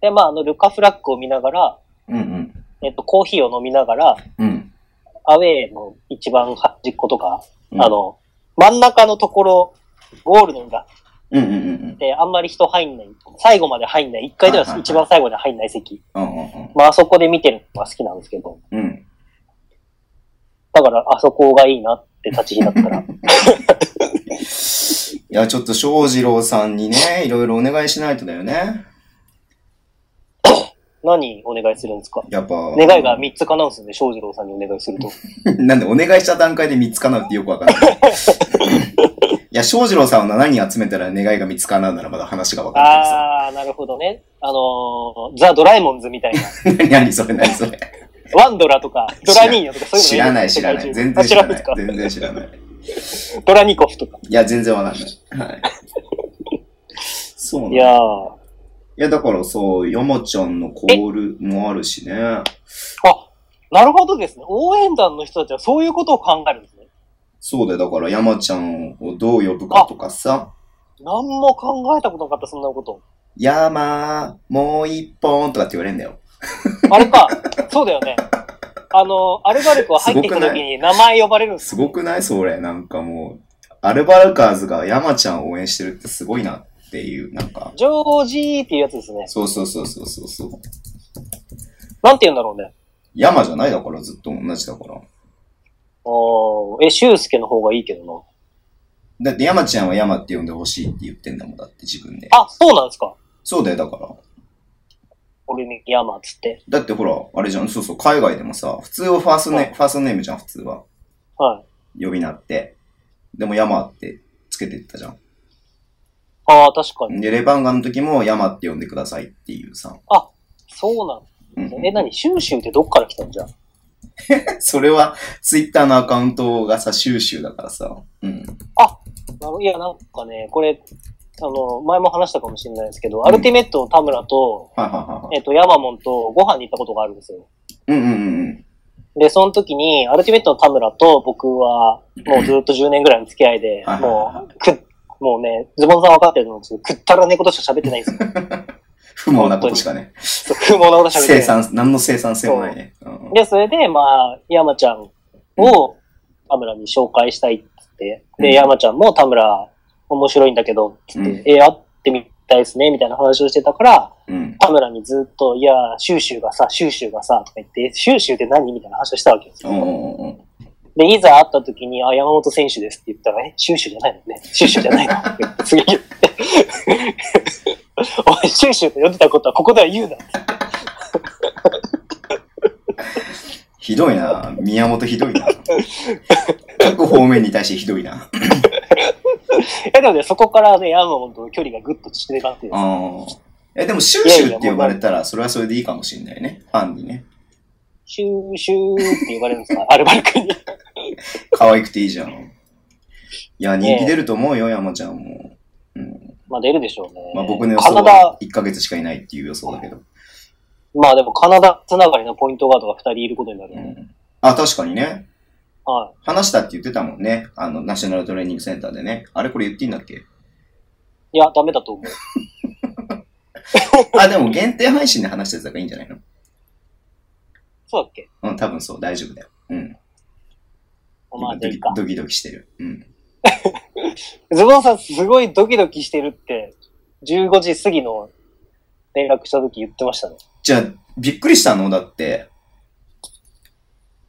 で、まあ、あの、ルカフラッグを見ながら、うん。うんえっと、コーヒーを飲みながら、うん。うん。アウェーの一番端っことか、うんあの、真ん中のところ、ゴールの裏うんうんうんで、あんまり人入んない、最後まで入んない、一回では一番最後まで入んない席。うん。うんうんまあ、あそこで見てるのが好きなんですけど、うん。うん。だから、あそこがいいなって立ち火だったら。(laughs) いや、ちょっと翔二郎さんにね、いろいろお願いしないとだよね。何お願いするんですか？やっぱ、願いが3つ叶うんですよね、翔士郎さんにお願いすると。(laughs) なんでお願いした段階で3つ叶うってよくわかんない。(laughs) いや、翔士郎さんを7人集めたら願いが3つ叶うならまだ話がわかんないけどさ。あー、なるほどね。あのー、ザ・ドラえもんズみたいな。何 (laughs) 何それ何それ。ワンドラとか、ドラニーニョとかそういうの知らない知らない。全然知らない。全然知らない。ドラニコフとか。いや、全然わかんない。はい。そうなんいだ。いやー。や、だからそう、山ちゃんのコールもあるしね。あ、なるほどですね。応援団の人たちはそういうことを考えるんですね。そうだよ。だから山ちゃんをどう呼ぶかとかさ。何も考えたことなかった、そんなこと。山、もう一本とかって言われるんだよ。あれか、そうだよね。あの、アルバルクは入ってきた時に名前呼ばれるんですすごくない？それ。なんかもう、アルバルカーズが山ちゃんを応援してるってすごいなっていう、なんか。ジョージーっていうやつですね。そうそうそうそうそうそう。なんて言うんだろうね。山じゃない？だからずっと同じだから。おーえ、シュウスケの方がいいけどだって山ちゃんは山って呼んでほしいって言ってんだもん、だって自分で。な。あ、そうなんですか？そうだよ、だから。俺に山っつって。だってほら、あれじゃん、そうそう、海外でもさ、普通はファーストネ、はいファーストネームじゃん、普通は。はい。呼び名って。でも山ってつけてったじゃん。ああ、確かに。で、レバンガの時も山って呼んでくださいっていうさ。そうなんうんですね。え、何？シュウシュウってどっから来たんじゃん？(laughs) それは、ツイッターのアカウントがさ、収集だからさ。うん。あのいや、なんかね、これ、あの、前も話したかもしれないですけど、アルティメットの田村と、はいはいはいはい。えっと、ヤマモンとご飯に行ったことがあるんですよ。うんうんうんで、その時に、アルティメットの田村と僕は、もうずっと10年ぐらいの付き合いではい、もう、く、もうね、ズボンさん分かってるのですけど、くったらねえことしか喋ってないんですよ。(laughs) うん。不毛なことしかね。そう不毛なことしか喋ってない。生産、何の生産性もないね。うんで、それで、まあ、山ちゃんを田村に紹介したいって言って、うんで、山ちゃんも田村面白いんだけど、つって、うんえ、会ってみたいですね、みたいな話をしてたから、うん。田村にずっと、いや、シューシューがさ、シューシューがさ、とか言って、シューシューって何みたいな話をしたわけですよ。で、いざ会った時に、あ、山本選手ですって言ったら、え、シューシューじゃないのね。シューシューじゃないの (laughs) って言って次言って。(laughs) おい、シューシューと呼んでたことはここでは言うな。ひどいな。宮本ひどいな。各方面に対してひどいな。(laughs) え、でもね、そこからね、山本との距離がぐっと縮れたっていう。ああ。え、でも、シューシューって呼ばれたら、それはそれでいいかもしれないね。ファンにね。シューシューって言われるんですか？アルバルクに。可愛くていいじゃん。いや、人気出ると思うよ、山ちゃんも。うん。まあ出るでしょうね。まあ僕の予想はダ、1ヶ月しかいないっていう予想だけど。まあでもカナダつながりのポイントガードが2人いることになる、ねうん。あ、確かにね。は話したって言ってたもんね。あの、ナショナルトレーニングセンターでね。あれこれ言っていいんだっけ？い。いや、ダメだと思う。(laughs) あ、でも限定配信で話したやつだからいいんじゃないの？そうだっけ？うん、多分そう、大丈夫だよ。うん。まあ。ドキドキしてる。うん。(laughs) ズボンさんすごいドキドキしてるって、15時過ぎの連絡した時言ってましたね。じゃあ、びっくりしたの？だって。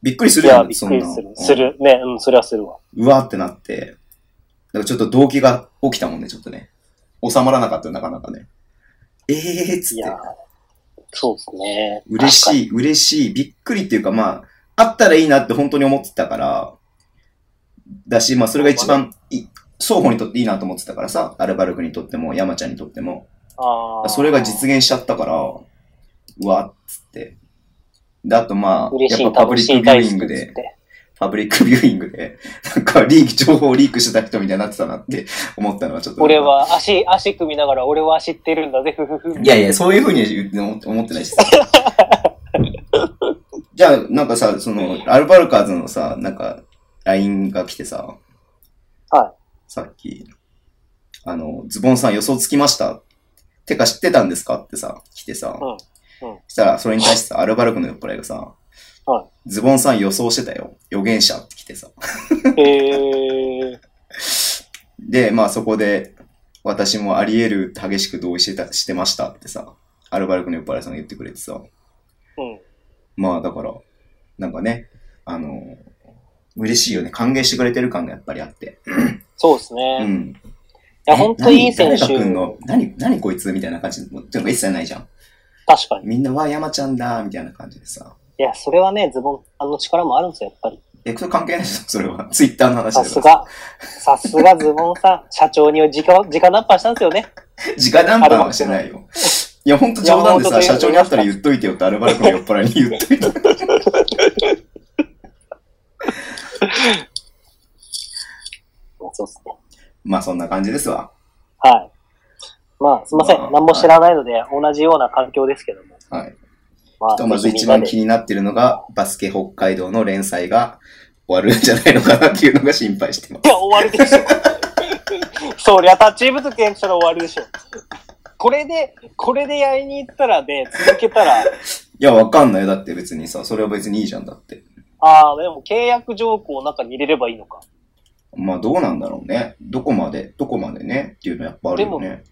びっくりするよね、びっくりする。する。ね、うん、それはするわ。うわーってなって。だからちょっと動機が起きたもんね、ちょっとね。収まらなかったよ、なかなかね。ええーっつってそうですね。嬉い。しい、嬉しい、びっくりっていうか、まあ、あったらいいなって本当に思ってたから、だし、まあ、それが一番い、双方にとっていいなと思ってたからさ、アルバルクにとっても、山ちゃんにとっても。あーそれが実現しちゃったから、うわっつって。で、あとまあ、やっぱパブリックビューイングでパブリックビューイングで、なんかリーク、情報をリークしてた人みたいになってたなって思ったのはちょっと。俺。は足、足組みながら俺は知ってるんだぜ、ふふふ。いやいや、そういうふうに思って思ってないしさ。(laughs) じゃあ、なんかさ、その、アルバルカーズのさ、なんか、LINE が来てさ、はさっき、あの、ズボンさん予想つきました？てか知ってたんですか？ってさ、来てさ、うんうんそしたら、それに対してさ、アルバルクの酔っ払いがさ、はズボンさん予想してたよ。予言者って来てさ。い。えー、(laughs) で、まあそこで、私もあり得る激しく同意してた、してましたってさ、アルバルクの酔っ払いさんが言ってくれてさ、うん。まあだから、なんかね、あの、嬉しいよね。歓迎してくれてる感がやっぱりあって。そうですね。いうん。や、本当にいい選手。何誰が来んの？何、何こいつ？みたいな感じの、っていうのが一切ないじゃん。確かに。みんなは山ちゃんだ、みたいな感じでさ。いや、それはね、ズボンさんの力もあるんですよ、やっぱり。え、それ関係ないでしょそれは。ツイッターの話さですから。が、さすがズボンさん、社長に直、直ナンパしたんですよね。直談判はしてないよ。いや、ほんと冗談でさ、社長に会ったら言っといてよってアルバルクの酔っ払いに言っといて。(laughs) そうっすね。まあそんな感じですわ。はい。まあ、すいません。まあ何も知らないので、同じような環境ですけども。はい。まひとまず一番気に。になってるのが、バスケ北海道の連載が終わるんじゃないのかなっていうのが心配してまいや、終わるでしょ。(laughs) そりゃ、タッチーブと契約したら終わるでしょ。これで、これでやりに行ったらね、続けたら、す。いや、わかんないよ。だって別にさ、それは別にいいじゃんだって。ああ、でも契約条項を中に入れればいいのか。まあどうなんだろうね。どこまで、どこまでねっていうのはやっぱあるよね。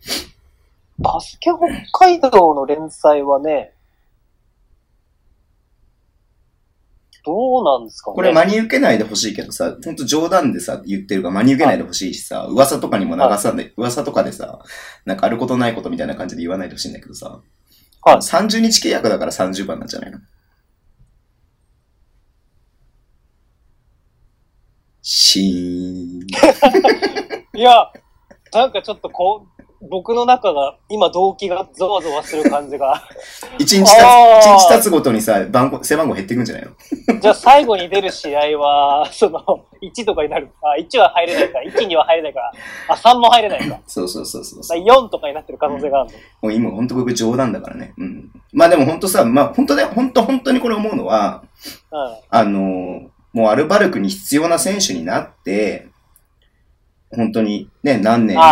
バスケ北海道の連載はね、どうなんですかね。これ真に受けないでほしいけどさ、ほんと冗談でさ、言ってるから真に受けないでほしいしさ、噂とかにも流さない、噂とかでさ、なんかあることないことみたいな感じで言わないでほしいんだけどさ、はい30日契約だから30番なんじゃないの？シーン。(laughs) いや、なんかちょっとこう、僕の中が、今動機がゾワゾワする感じが。一日たつ、あー一日経つごとにさ、番号、背番号減っていくんじゃないの？じゃあ最後に出る試合は、(laughs) その、1とかになる。あ、1は入れないから、1には入れないから、あ、3も入れないか。そうそうそうそうそう。4とかになってる可能性があるの。もう今本当僕冗談だからね。うん。まあでも本当さ、まあ本当だよ、本当本当にこれ思うのは、うん。あのーもうアルバルクに必要な選手になって、本当にね、何年も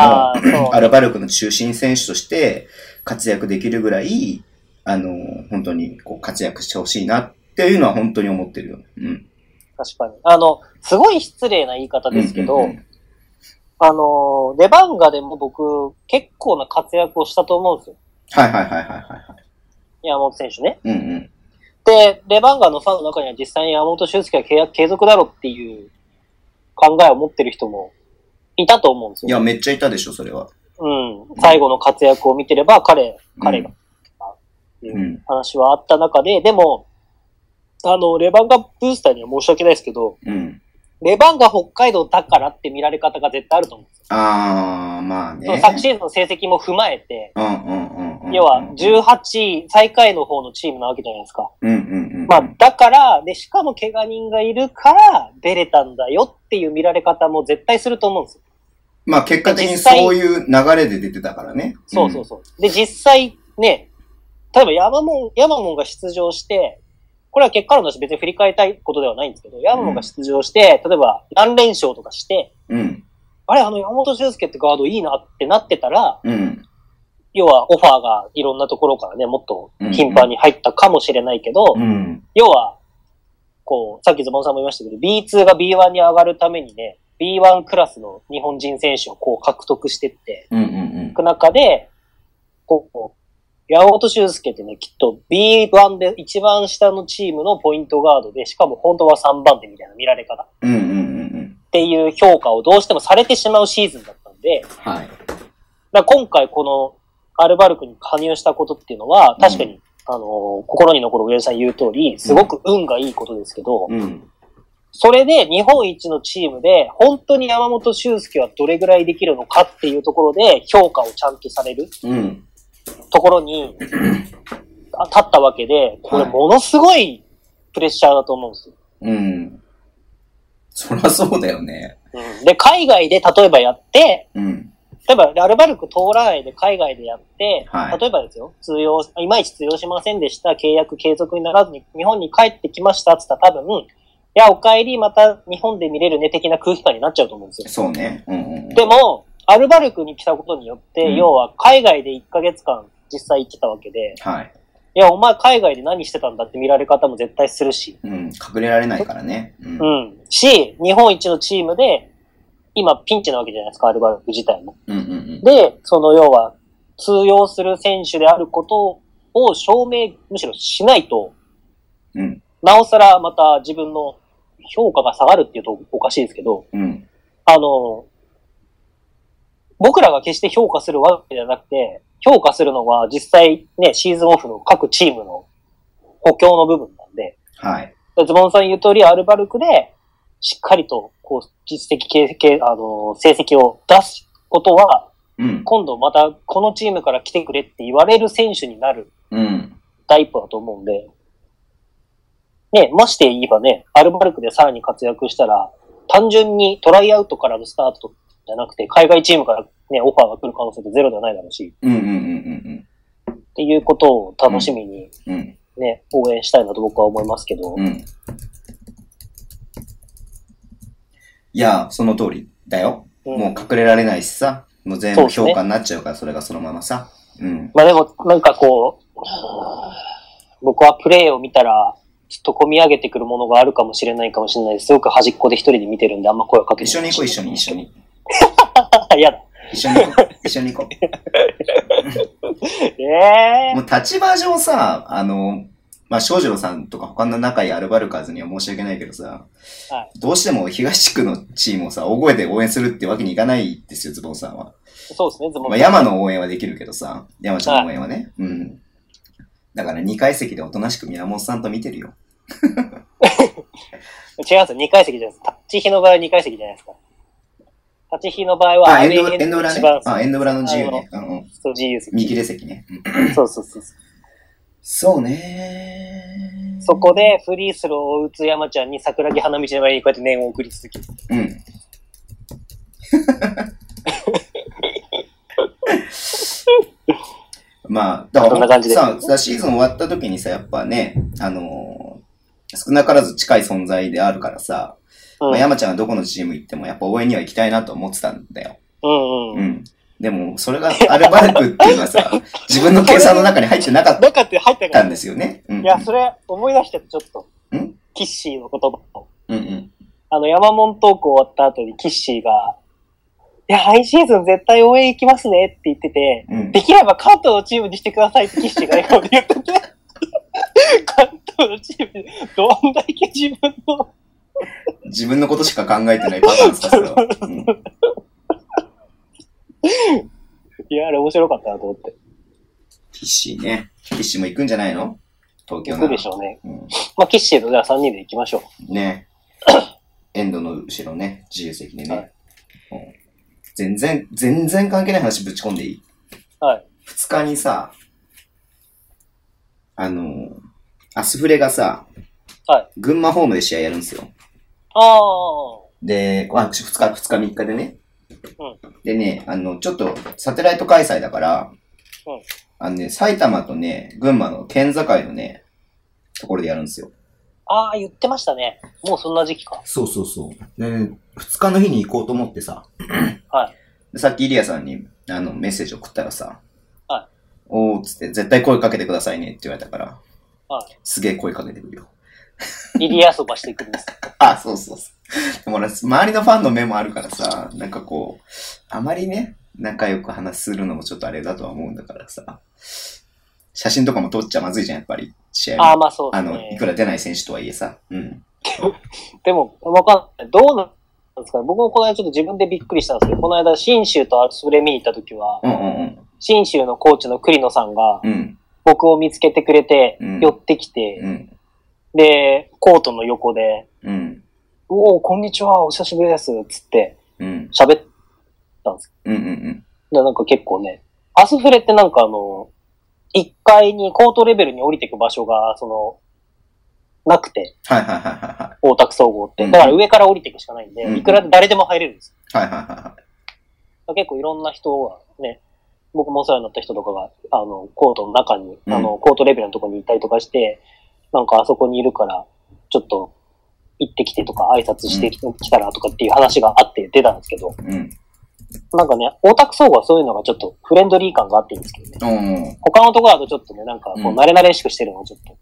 アルバルクの中心選手として活躍できるぐらい、あのー本当にこう活躍してほしいなっていうのは本当に思ってるよ。うん。確かに。あの、すごい失礼な言い方ですけど、うんうんうんあの、レバンガでも僕、結構な活躍をしたと思うんですよ。はいはいはいはいはいはい。山本選手ね。うんうん。で、レバンガのファンの中には実際に山本修介は契約継続だろっていう考えを持ってる人もいたと思うんですよ。いや、めっちゃいたでしょ、それは。うん。最後の活躍を見てれば、彼、彼が、ううん。話はあった中で、でも、あの、レバンガブースターには申し訳ないですけど、うん。レバンガ北海道だからって見られ方が絶対あると思うんですよ。あー、まあね。昨シーズンの成績も踏まえて、うんうんうんうん。要は18位、最下位の方のチームなわけじゃないですか。うんうんうん。まあ、だから、で、しかも怪我人がいるから出れたんだよっていう見られ方も絶対すると思うんですよ。まあ結果的にそういう流れで出てたからね。そうそうそう。で、実際ね、例えば山門、山門が出場して、これは結果論として別に振り返りたいことではないんですけど、山門が出場して、例えば何連勝とかして、うん。うん。あれ、あの山本修介ってガードいいなってなってたら、うん。要はオファーがいろんなところからね、もっと頻繁に入ったかもしれないけど、うん。要は、こう、さっきズボンさんも言いましたけど、B2 が B1 に上がるためにね、B1 クラスの日本人選手をこう獲得してってうんうんいく中で、こう、山本修介ってね、きっと B1 で一番下のチームのポイントガードで、しかも本当は3番手みたいな見られ方っうん。うんうんうんうん。ていう評価をどうしてもされてしまうシーズンだったんで、はい。だ今回このアルバルクに加入したことっていうのは、確かに、あのー心に残る上田さん言う通り、すごく運がいいことですけど、うん。それで日本一のチームで、本当に山本修介はどれぐらいできるのかっていうところで評価をちゃんとされるうん。ところにあ立ったわけで、これはいものすごいプレッシャーだと思うんですよ。うん。そりゃそうだよね。うん、で、海外で例えばやって、うん。例えばアルバルク通らないで海外でやって、はい例えばですよ、通用、いまいち通用しませんでした、契約継続にならずに日本に帰ってきましたって言ったら多分、いや、お帰り、また日本で見れるね的な空気感になっちゃうと思うんですよ。そうね。うんうんうん。でも、アルバルクに来たことによって、うん要は海外で1ヶ月間実際行ってたわけで、はい。いや、お前海外で何してたんだって見られ方も絶対するし、うん。隠れられないからね。うん。うん。し、日本一のチームで、今ピンチなわけじゃないですか、アルバルク自体も。うんうんうん。で、その要は、通用する選手であることを証明、むしろしないと、うん。なおさらまた自分の評価が下がるっていうとおかしいですけど、うん。あの、僕らが決して評価するわけじゃなくて、評価するのは実際ね、シーズンオフの各チームの補強の部分なんで、はい。ズボンさん言う通りアルバルクで、しっかりと、こう、実績経験、あの、成績を出すことは、うん。今度またこのチームから来てくれって言われる選手になるうん。第一歩だと思うんで、ね、まして言えばね、アルバルクでさらに活躍したら、単純にトライアウトからのスタートじゃなくて、海外チームからね、オファーが来る可能性ってゼロではないだろうし、っていうことを楽しみに。ね、応援したいなと僕は思いますけど、うん。うん。いや、その通りだよ。うんもう隠れられないしさ。もう全部評価になっちゃうから、それがそのままさ。うん。まあでも、なんかこう、僕はプレーを見たら、ちょっと込み上げてくるものがあるかもしれないかもしれないです。すごく端っこで一人で見てるんで、あんま声をかけて一緒に行こう、一緒に、一緒に。(laughs) に。やだ。一緒に行こう。一緒に行こええう。もう立場上さ、あの、まあ、翔士郎さんとか他の仲いいアルバルカーズには申し訳ないけどさ、はどうしても東地区のチームをさ、大声で応援するってわけにいかないですよ、ズボンさんは。そうですね、ズボンまあ、山の応援はできるけどさ、山ちゃんの応援はね。うん。だから2階席でおとなしく宮本さんと見てるよ。(laughs) 違いますよ、2階席じゃないです。タッチ比の場合は2階席じゃないですか。タッチ比の場合は、あ、エンド裏ね。あ、エンド裏の自由ね。うんうん。そう、自由席。見切れ席ね。うんそうそうそうそう。そうねそこでフリースローを打つ山ちゃんに桜木花道の前にこうやって念を送り続ける。うん。まあ、だからそんな感じでさ、さシーズン終わった時にさ、やっぱね、あのー少なからず近い存在であるからさ、うん。まあ、山ちゃんがどこのチーム行ってもやっぱ応援には行きたいなと思ってたんだよ。うんうん。うん。でも、それがアルバルクっていうのはさ、(laughs) 自分の計算の中に入ってなかっ中って入ってなかたんった。ですよね。うん、いや、それ思い出してちょっと。ん？キッシーの言葉を。うんうん。あの、山門トーク終わった後にキッシーが、いや、ハイシーズン絶対応援行きますねって言ってて、うん。できれば関東のチームにしてくださいってキッシーが笑顔で言ってて、(laughs) 関東のチームにどんだけ自分の、自分のことしか考えてないパターンですか、それは。うんいや、あれ面白かったなと思って。キッシーね。キッシーも行くんじゃないの？東京行ならくでしょうね。うん。まあ、キッシーとじゃあ3人で行きましょう。ね。エンドの後ろね、自由席でね。はいうん全然、全然関係ない話ぶち込んでいい？はい。二日にさ、あの、アスフレがさ、はい群馬ホームで試合やるんですよ。ああ、で、あ、二日、二日三日でね。うんでね、あの、ちょっと、サテライト開催だから、うんあのね、埼玉とね、群馬の県境のね、ところでやるんですよ。ああ、言ってましたね。もうそんな時期か。そうそうそう。で、二日の日に行こうと思ってさ、はい。でさっきイリアさんに、あの、メッセージ送ったらさ、はい。おーっつって、絶対声かけてくださいねって言われたから、はい。すげえ声かけてくるよ。イリアそばしてくるんです。(laughs) あ、そうそうそう。でも俺、周りのファンの目もあるからさ、なんかこう、あまりね、仲良く話するのもちょっとあれだとは思うんだからさ、写真とかも撮っちゃまずいじゃん、やっぱり、試合もああ、まあそうであの、い。くら出ない選手とはいえさ、うん。でも、わかんない。どうなんですかね僕もこの間ちょっと自分でびっくりしたんですけど、この間、新州とアスフレ見に行った時は、うんうん新州のコーチの栗野さんが。僕を見つけてくれてうん、寄ってきて、うん。で、コートの横で、うん。おお、こんにちは、お久しぶりです、つってうん。喋ったんですうん。うん。でなんか結構ね、アスフレってなんかあの、1階にコートレベルに降りていく場所が、その、なくて、はいはいはいはいはい。大田区総合って。うんだから上から降りていくしかないんで、うんいくらで誰でも入れるんですはいはいはいはよ。結構いろんな人がね、僕もお世話になった人とかが、あの、コートの中に、うんあの、コートレベルのとこにいたりとかして、なんかあそこにいるから、ちょっと行ってきてとか挨拶してきたらとかっていう話があって出たんですけど、い。うん。なんかね、大田区総合はそういうのがちょっとフレンドリー感があっていいんですけどね。うん。他のところだとちょっとね、なんかこう、うん慣れ慣れしくしてるのがちょっと。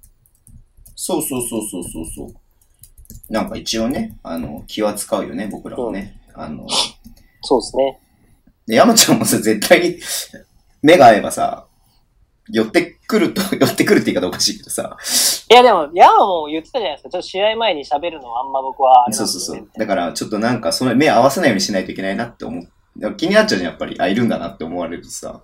そうそうそうそうそうそう。なんか一応ね、あの、気は使うよね、僕らもね。あの、そうですね。で山ちゃんもさ、絶対に目が合えばさ、寄ってくると、(laughs) 寄ってくるって言い方おかしいけどさ、いやでも、ヤマも言ってたじゃないですか。ちょっと試合前に喋るのはあんま僕はあれなそうそうそう。だから、ちょっとなんか、その目合わせないようにしないといけないなって思だから気になっちゃうじゃん、やっぱり。あ、いるんだなって思われるとさ。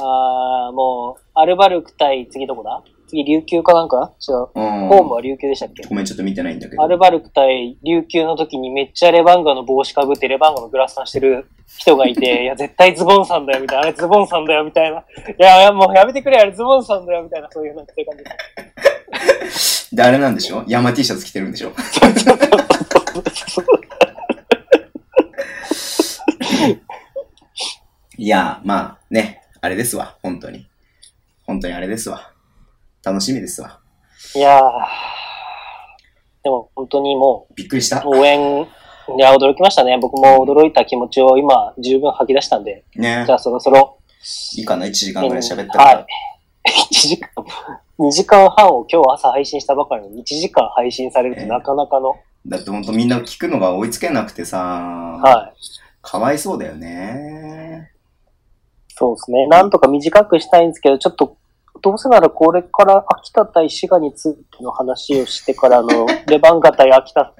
あー、もう、アルバルク対次どこだ？次琉球かなんか？違う。うん。ホームは琉球でしたっけ？ごめん、ちょっと見てないんだけど。アルバルク対琉球の時にめっちゃレバンガの帽子かぶってレバンガのグラスさんしてる人がいて、(laughs) いや、絶対ズボンさんだよ、みたいな。あれズボンさんだよ、みたいな。いや、いやもうやめてくれ、あれズボンさんだよ、みたいな、そういう、なんかそういう感じであれなんでしょ山 T シャツ着てるんでしょ (laughs) いや、まあね、あれですわ、本当に。本当にあれですわ。楽しみですわ。いやー。でも本当にもびっくりしたう、応援、いや、驚きましたね。僕も驚いた気持ちを今、十分吐き出したんで、ねじゃあそろそろ、いいかな ?1 時間ぐらい喋ったから。はい。(laughs) 1時間、2時間半を今日朝配信したばかりの1時間配信されるってなかなかの、だって本当みんな聞くのが追いつけなくてさ、はい。かわいそうだよね。そうですね。なんとか短くしたいんですけど、ちょっと、どうせならこれから秋田対滋賀についての話をしてからの、レバンガ対秋田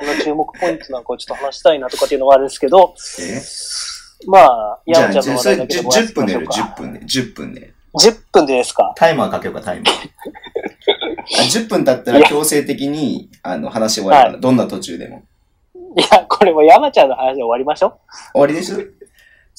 の注目ポイントなんかをちょっと話したいなとかっていうのはあるんですけど、え？まあ、じゃあ、ヤンちゃんの話題だけでも10分でやる、やってみましょう10分で、10分で。か10分でですか？タイマーかけようか、タイマー。(laughs) あ10分経ったら強制的に、あの、話終わるから、はどんな途中でも。いや、これも山ちゃんの話で終わりましょう。終わりでしょ？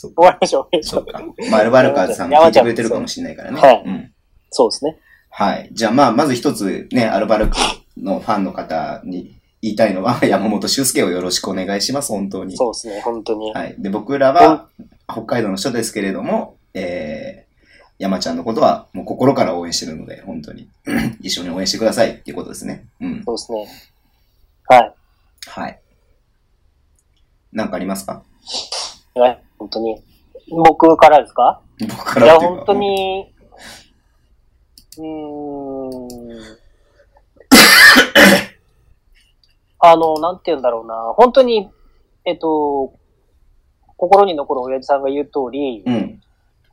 終わりましょう。そうっか。まあ、アルバルカーズさんも聞いてくれてるかもしれないからね。はいうん。そうですね。はい。じゃあ、まあ、まず一つね、アルバルクのファンの方に言いたいのは、(laughs) 山本修介をよろしくお願いします、本当に。そうですね、本当に。はい。で、僕らは、北海道の人ですけれども、えー、山ちゃんのことはもう心から応援してるので、本当に。(clears throat) 一緒に応援してくださいっていうことですね。うん。そうですね。はい。はい。なんかありますか？はい、本当に。僕からですか？僕かいや、らいうか本当に、うーん。あの、なんて言うんだろうな。本当に、えっと、心に残る親父さんが言う通り、うん。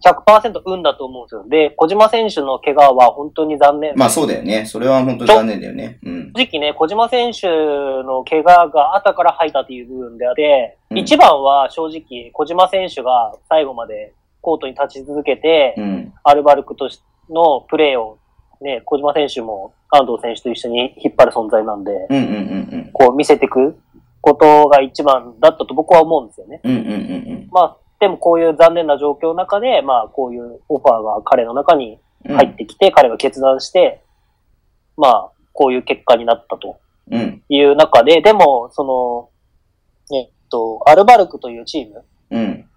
100%運だと思うんですよ。で、小島選手の怪我は本当に残念。まあそうだよね。それは本当に残念だよね。うん。正直ね、小島選手の怪我が後から入ったという部分であって、うん一番は正直、小島選手が最後までコートに立ち続けて、うん。アルバルクとしのプレーを、ね、小島選手も安藤選手と一緒に引っ張る存在なんで、うんうんうんこう見せていくことが一番だったと僕は思うんですよね。うん。うんうんうんまあ、でもこういう残念な状況の中で、まあ、こういうオファーが彼の中にうん。入ってきて、彼が決断して、まあ、こういう結果になったとうん。いう中で、でも、その、えっと、アルバルクというチーム、うん。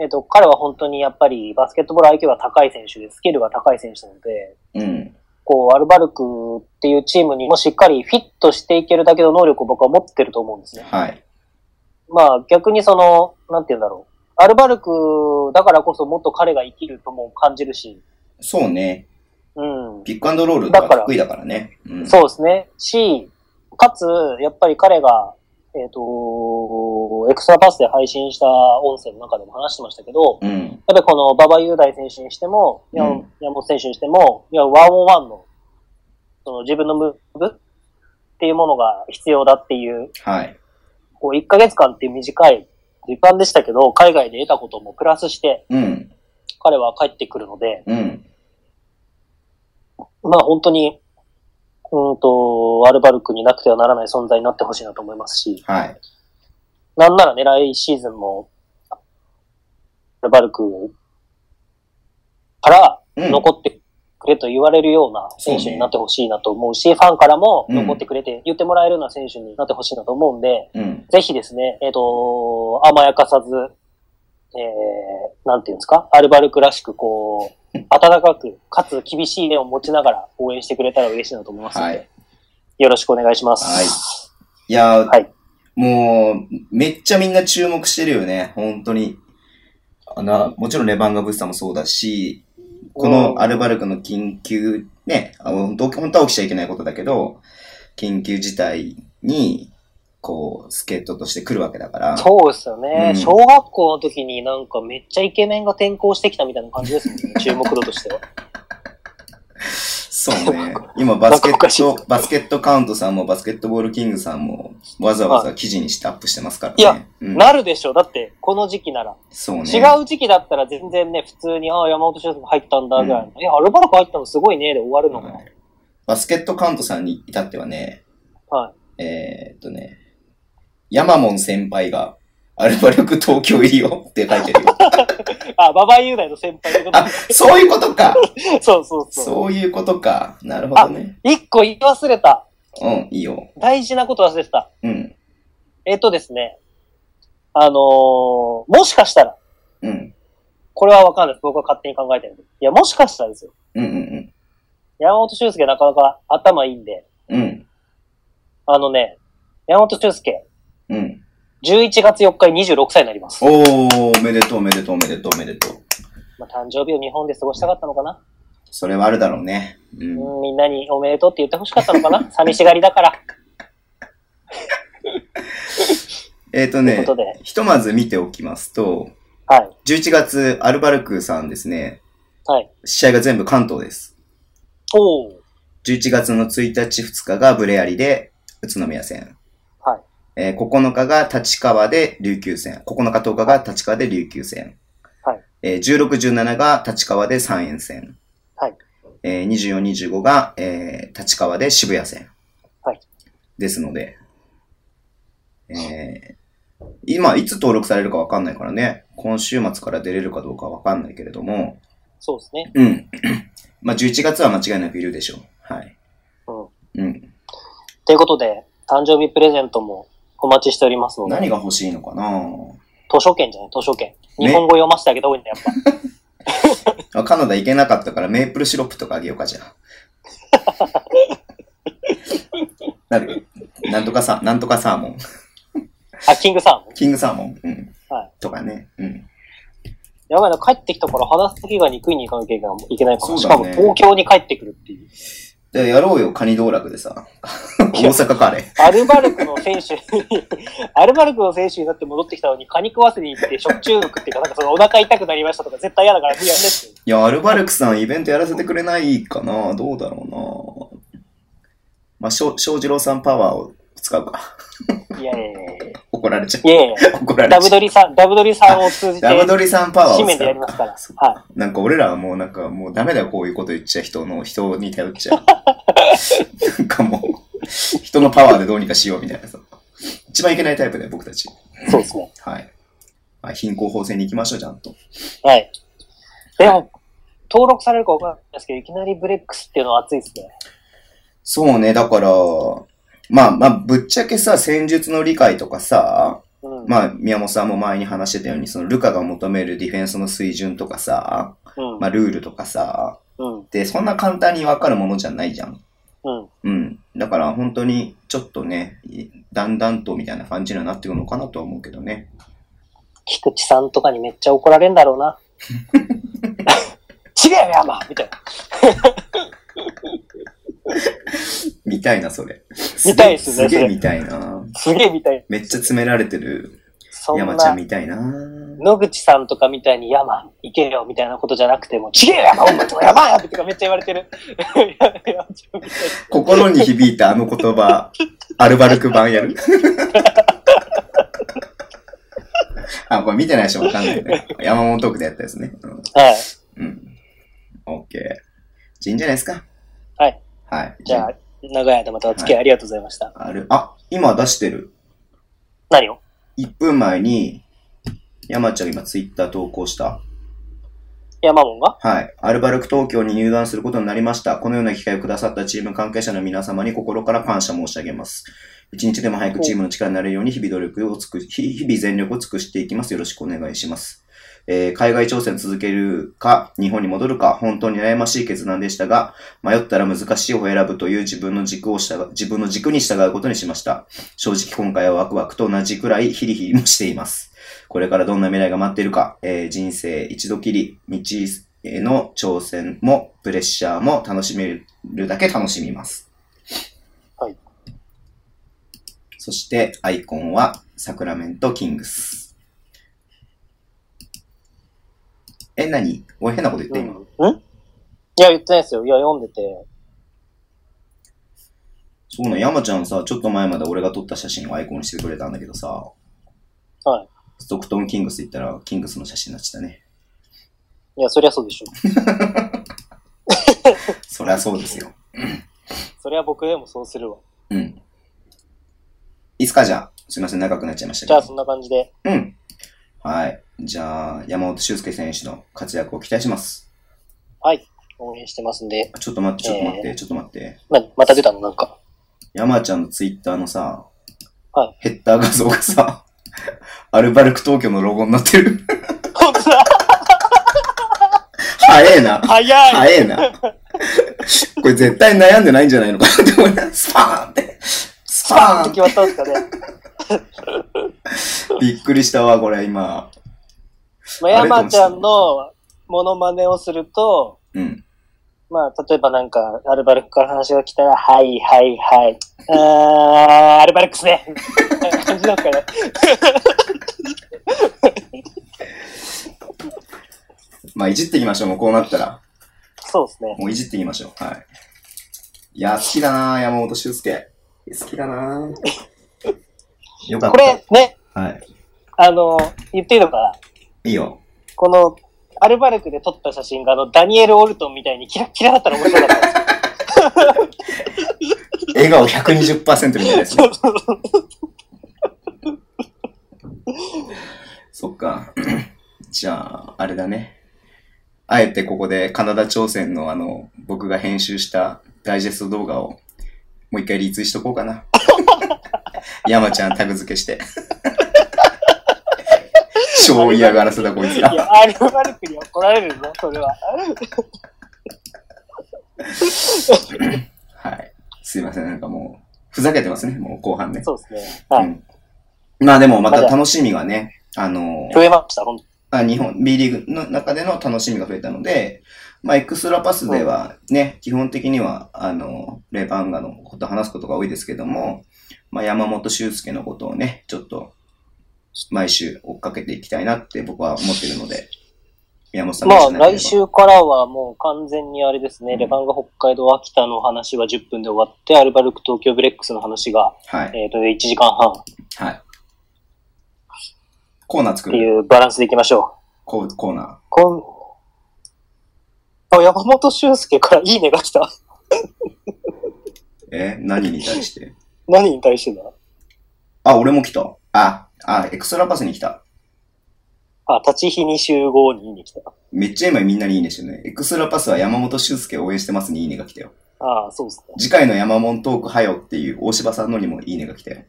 えっと、彼は本当にやっぱりバスケットボール IQ が高い選手で、スキルが高い選手なので、うん。こう、アルバルクっていうチームにもしっかりフィットしていけるだけの能力を僕は持ってると思うんですね。はい。まあ逆にその、なんて言うんだろう。アルバルクだからこそもっと彼が生きるとも感じるし、そうね。うん。ピックアンドロールだからが得意だからね。うん。そうですね。し、かつ、やっぱり彼が、えっ、と、エクストラパスで配信した音声の中でも話してましたけど、うん。やっぱりこの馬場雄大選手にしても、うん山山本選手にしても、いや、ワンオンワンの、その自分のムーブ？っていうものが必要だっていう、はい。こう、1ヶ月間っていう短い時間でしたけど、海外で得たこともプラスして、うん。彼は帰ってくるので、うん。まあ本当に、うんと、アルバルクになくてはならない存在になってほしいなと思いますし、はい。なんならね、来シーズンも、アルバルクからうん。残ってくれと言われるような選手になってほしいなと思うし、ファンからも残ってくれて言ってもらえるような選手になってほしいなと思うんで、うん。ぜひですね、えっ、と、甘やかさず、えー、なんていうんですか、アルバルクらしくこう、(laughs) 温かく、かつ厳しい目を持ちながら応援してくれたら嬉しいなと思いますので、はいよろしくお願いします。はいいやー、はいもう、めっちゃみんな注目してるよね。本当に。あの、もちろんレバンガブッサもそうだし、このアルバルクの緊急、ね、あ本当本当は起きちゃいけないことだけど、緊急事態に、こう、助っ人として来るわけだから。そうですよね、うん小学校の時になんかめっちゃイケメンが転校してきたみたいな感じですもんね、(laughs) 注目度としては。そうね。今、バスケット、バスケットカウントさんも、バスケットボールキングさんも、わざわざ記事にしてアップしてますからね。いやうん、なるでしょ。だって、この時期なら。そうね。違う時期だったら全然ね、普通に、ああ、山本修介入ったんだ、ぐらいの。え、アルバルク入ったのすごいね、で終わるのが。はいバスケットカウントさんに至ってはね、はえーっとね、ヤマモン先輩が、アルバルク東京入りよって書いてるよ。(laughs) あ、馬場雄大の先輩ってことあ、そういうことか。で。(laughs) そうそうそう。そういうことか。なるほどね。一個言い忘れた。うん、いいよ。大事なこと忘れてた。うん、えっとですね。あのー、もしかしたら、うん、これはわかんないです。僕は勝手に考えてる。いや、もしかしたらですよ。うん、うん、山本修介なかなか頭いいんで、うん、うん、あのね、山本修介、うん。11月4日に26歳になります。おー、おめでとう、おめでとう、おめでとう、おめでとう。まあ、誕生日を日本で過ごしたかったのかな、それはあるだろうね。うん。うん、みんなにおめでとうって言ってほしかったのかな？(laughs) 寂しがりだから。えーっ、とねというこ、とで、ひとまず見ておきますと、はい。11月、アルバルクさんですね、はい。試合が全部関東です。おー。11月の1日、2日がブレアリで宇都宮戦。はい。えー9日が立川で琉球戦。9日10日が立川で琉球戦。はい。えー16、17が立川で三円戦。はい。えー24、25が、えー立川で渋谷戦。はい。ですので、えー今、いつ登録されるかわかんないからね。今週末から出れるかどうかわかんないけれども、そうですね。うん。(coughs) まあ、11月は間違いなくいるでしょう。はい。うん。うん。ということで、誕生日プレゼントもお待ちしておりますので、何が欲しいのかな？図書券じゃない？図書券。ね日本語読ませてあげた方がいいんだよ、やっぱ。(laughs) あカナダ行けなかったからメープルシロップとかあげようか、じゃあ。(laughs) なるなんとかさ、なんとかサーモン。あ、キングサーモン？キングサーモン。うん。はい。とかね。うん。やばいな、帰ってきたから肌先が肉いに行かなきゃいけないいけないから、ねかも東京に帰ってくるっていう。で、やろうよ、カニ道楽でさ。大阪カレー。アルバルクの選手に、アルバルクの選手になって戻ってきたのに、カニ食わせに行って食中毒っていうか、なんかそのお腹痛くなりましたとか絶対嫌だから無理やんですよ。いや、アルバルクさんイベントやらせてくれないかなどうだろうなまあ、しょう翔士郎さんパワーを使うか。いやいやいやい怒られちゃや。いやいやう。怒られちゃダう。ブドリさん、ダブドリさんを通じて、ダブドリさんパワーを使うでやりますからはなんか俺らはもうなんかもうダメだよ、こういうこと言っちゃう人の、人に頼っちゃう。なんかもう、人のパワーでどうにかしようみたいなさ。一番いけないタイプだよ、僕たち。そうですね。はい。まあ、貧困法制に行きましょう、ちゃんと。はい。でも、登録されるかわかんないですけど、いきなりブレックスっていうのは熱いですね。そうね、だから、まあまあ、ぶっちゃけさ、戦術の理解とかさ、うん。まあ、宮本さんも前に話してたように、そのルカが求めるディフェンスの水準とかさ、うん。まあ、ルールとかさ、うん。で、そんな簡単にわかるものじゃないじゃん。うん。うん。だから本当にちょっとね、だんだんとみたいな感じにはなってくるのかなとは思うけどね。菊池さんとかにめっちゃ怒られるんだろうな。(laughs) 違うよ、山みたいな。見たいな、それ。見たいっすねすげえ見たいな。すげえみたい。めっちゃ詰められてる山ちゃんな、みたいな。野口さんとかみたいに山行けよみたいなことじゃなくても、違うよ、山お前とか山やってかめっちゃ言われてる。(laughs) 心に響いたあの言葉、アルバルク版やる？(laughs) あ、これ見てない人わかんないね。山本トークでやったやつね。うん。はい。うん。オッケー。じゃあいいんじゃないですか？はい。はい。じゃあ、長い間またお付き合いありがとうございました。ある。あ、今出してる。何を？1分前に、山ちゃんが今ツイッター投稿した。山門が？はい。アルバルク東京に入団することになりました。このような機会をくださったチーム関係者の皆様に心から感謝申し上げます。一日でも早くチームの力になれるように日々努力を尽く日々全力を尽くしていきます。よろしくお願いします。えー海外挑戦を続けるか、日本に戻るか、本当に悩ましい決断でしたが、迷ったら難しい方を選ぶという自分の軸を従う、自分の軸に従うことにしました。正直今回はワクワクと同じくらいヒリヒリもしています。これからどんな未来が待っているか、えー人生一度きり、道への挑戦もプレッシャーも楽しめるだけ楽しみます。はい。そして、アイコンはサクラメントキングス。え、何？俺変なこと言って今。うんんいや、言ってないですよ。いや、読んでて。そうなの、山ちゃんさ、ちょっと前まで俺が撮った写真をアイコンにしてくれたんだけどさ、はい。ストックトンキングス行ったら、キングスの写真になっちゃったね。いや、そりゃそうでしょ。(laughs) そりゃそうですよ。(laughs) そりゃ僕でもそうするわ。うん。いいっすか、じゃあ。すいません、長くなっちゃいましたけど。じゃあそんな感じで。うん。はい。じゃあ、山本修介選手の活躍を期待します。はい。応援してますんで。ちょっと待って、ちょっと待って、えーちょっと待って。な、また出たの？なんか。山ちゃんのツイッターのさ、はいヘッダー画像がさ、(laughs) アルバルク東京のロゴになってる。本当だ早えな。早い早えな。これ絶対悩んでないんじゃないのかなって思います。スパーンって。スパーンって決まったんですかね。びっくりしたわ、これ今。まあ、山ちゃんのモノマネをすると、うん。まあ、例えばなんか、アルバルクから話が来たら、はいはいはい。あー、アルバルクスね。みたいな感じなんかね。(laughs) まあ、いじっていきましょう、もうこうなったら。そうですね。もういじっていきましょう。はい。いや、好きだな山本修介。好きだなよかった。これね、はい。あの、言っていいのかな？いいよ。この、アルバルクで撮った写真が、あの、ダニエル・オルトンみたいにキラッキラだったら面白かったです。笑顔120%みたいなやつね。そっか。じゃあ、あれだね。あえてここでカナダ挑戦のあの、僕が編集したダイジェスト動画をもう一回リツイしとこうかな。(laughs) 山ちゃんタグ付けして。超嫌がらせだこいつら。いや、アルバルクに怒られるぞ、それは。(laughs) はい。すいません、なんかもう、ふざけてますね、もう後半ね。そうですね。はい。うん。まあでもまた楽しみがね、あの、増えました、ほんと。あ日本、B リーグの中での楽しみが増えたので、まあ、エクストラパスではね、基本的には、あの、レバンガのことを話すことが多いですけども、まあ、山本修介のことをね、ちょっと、毎週追っかけていきたいなって僕は思ってるので、宮本さんまあ、来週からはもう完全にあれですね、うんレバンガ北海道秋田の話は10分で終わって、アルバルク東京ブレックスの話が、はい。えっ、と、1時間半っはい。コーナー作てる。いうバランスでいきましょう。コーコーナー。こん、あ、山本修介からいいねが来た。え？何に対して？(laughs) 何に対してだ？あ、俺も来た。あ、あ、エクストラパスに来た。あ、立ち日に集合にいいね来た。めっちゃ今みんなにいいねしてるね。エクストラパスは山本修介を応援してますにいいねが来たよ。ああ、そうですね。次回の山本トークはよっていう大柴さんのにもいいねが来たよ。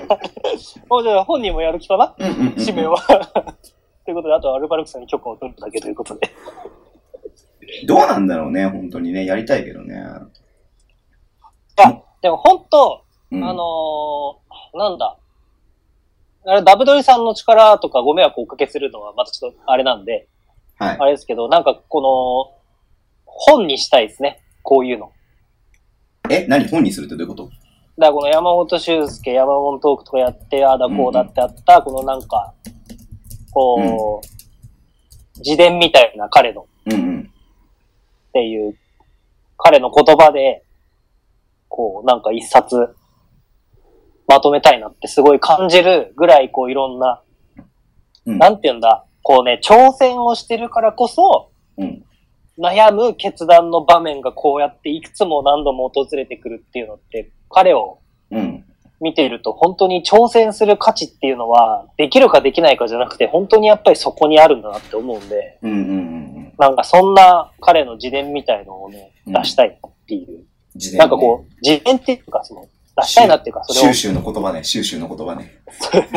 (laughs) おじゃあ本人もやる気かな？うんうんうん、うん。指名は。(laughs) ということで、あとはアルバルクさんに許可を取るだけということで。どうなんだろうね、本当にね。やりたいけどね。でも本当、うん、あのーなんだ。あれ、ダブドリさんの力とかご迷惑をおかけするのはまたちょっとあれなんで、はい。あれですけど、なんかこの、本にしたいですね。こういうの。え、何？本にするってどういうこと？だからこの山本修介、山本トークとかやって、ああだこうだってあった、このなんか、こう、自伝みたいな彼のっうんうん。ていう、彼の言葉で、こう、なんか一冊、まとめたいなってすごい感じるぐらい、こういろんな、うん。なんて言うんだ、こうね、挑戦をしてるからこそ、うん。悩む決断の場面がこうやっていくつも何度も訪れてくるっていうのって、彼をうん。見ていると本当に挑戦する価値っていうのは、できるかできないかじゃなくて、本当にやっぱりそこにあるんだなって思うんで、うんうんうんなんかそんな彼の自伝みたいのをね、うん出したいっていう。自伝、ね。なんかこう、自伝っていうか、その、出したいなっていうか、それを収集の言葉ね。収集の言葉ね。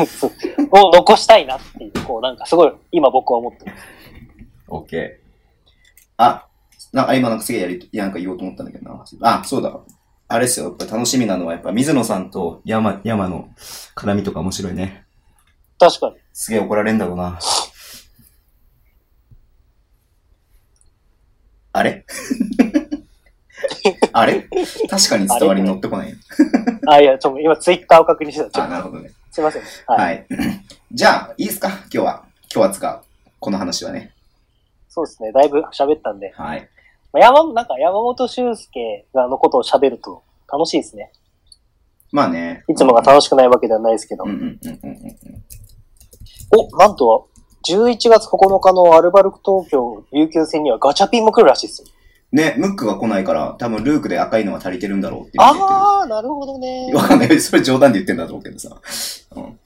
(laughs) を残したいなっていう、こう、なんかすごい、今僕は思ってる。オッケー。あ、なんか今なんかすげえやり、なんか言おうと思ったんだけどな。あ、そうだ。あれですよ。やっぱ楽しみなのはやっぱ水野さんと山、山の絡みとか面白いね。確かに。すげえ怒られんだろうな。あれ？(laughs) あれ？確かに伝わりに乗ってこないよ。(laughs) あ、いや、ちょっと今ツイッターを確認してた。あ、なるほどね。すいません。はい。はい。(laughs) じゃあ、いいですか？今日は。今日は使う。この話はね。そうですね。だいぶ喋ったんで。はい。まあ山、なんか山本修介がのことを喋ると楽しいですね。まあね。いつもが楽しくないわけではないですけど。うんうんうんうんうん。お、なんと、11月9日のアルバルク東京琉球戦にはガチャピンも来るらしいですよ。ね、ムックが来ないから、多分ルークで赤いのが足りてるんだろうってってる。あー、なるほどね。わかんない。(laughs) それ冗談で言ってんだと思うけどさ。うん。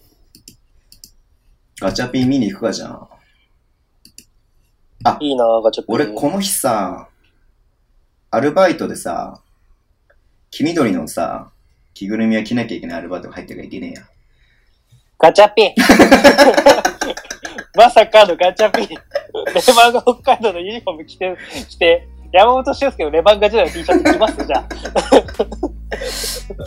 ガチャピン見に行くかじゃん。いいなガチャピン。俺、この日さ、アルバイトでさ、黄緑のさ、着ぐるみは着なきゃいけないアルバイトが入ってるからいけねえや。ガチャピン (laughs) まさかのガチャピン。レバンが北海道のユニフォーム着て、着て、山本修介のレバンガ時代の T シャツ着ます？じゃあ。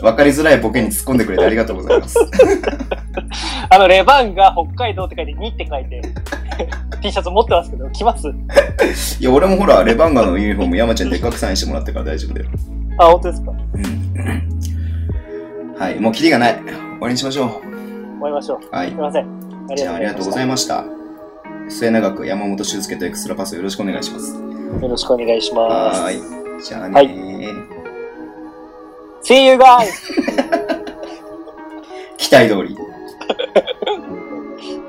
(laughs) わかりづらいボケに突っ込んでくれてありがとうございます。(laughs) あの、レバンが北海道って書いて2って書いて、(laughs) T シャツ持ってますけど、着ます？いや、俺もほら、レバンガのユニフォーム山ちゃんでっかくサインしてもらったから大丈夫だよ。あ、本当ですか？うん。はい、もうキリがない。終わりにしましょ終わりましょう。う。はいすい。ません。あじゃあ、ありがとうございまました。末永く山本修介とエクストラパスをよろしくお願いします。す。よろしくお願いします。はーい。じゃあねはー。See you guys! (laughs) 期待通り。(laughs)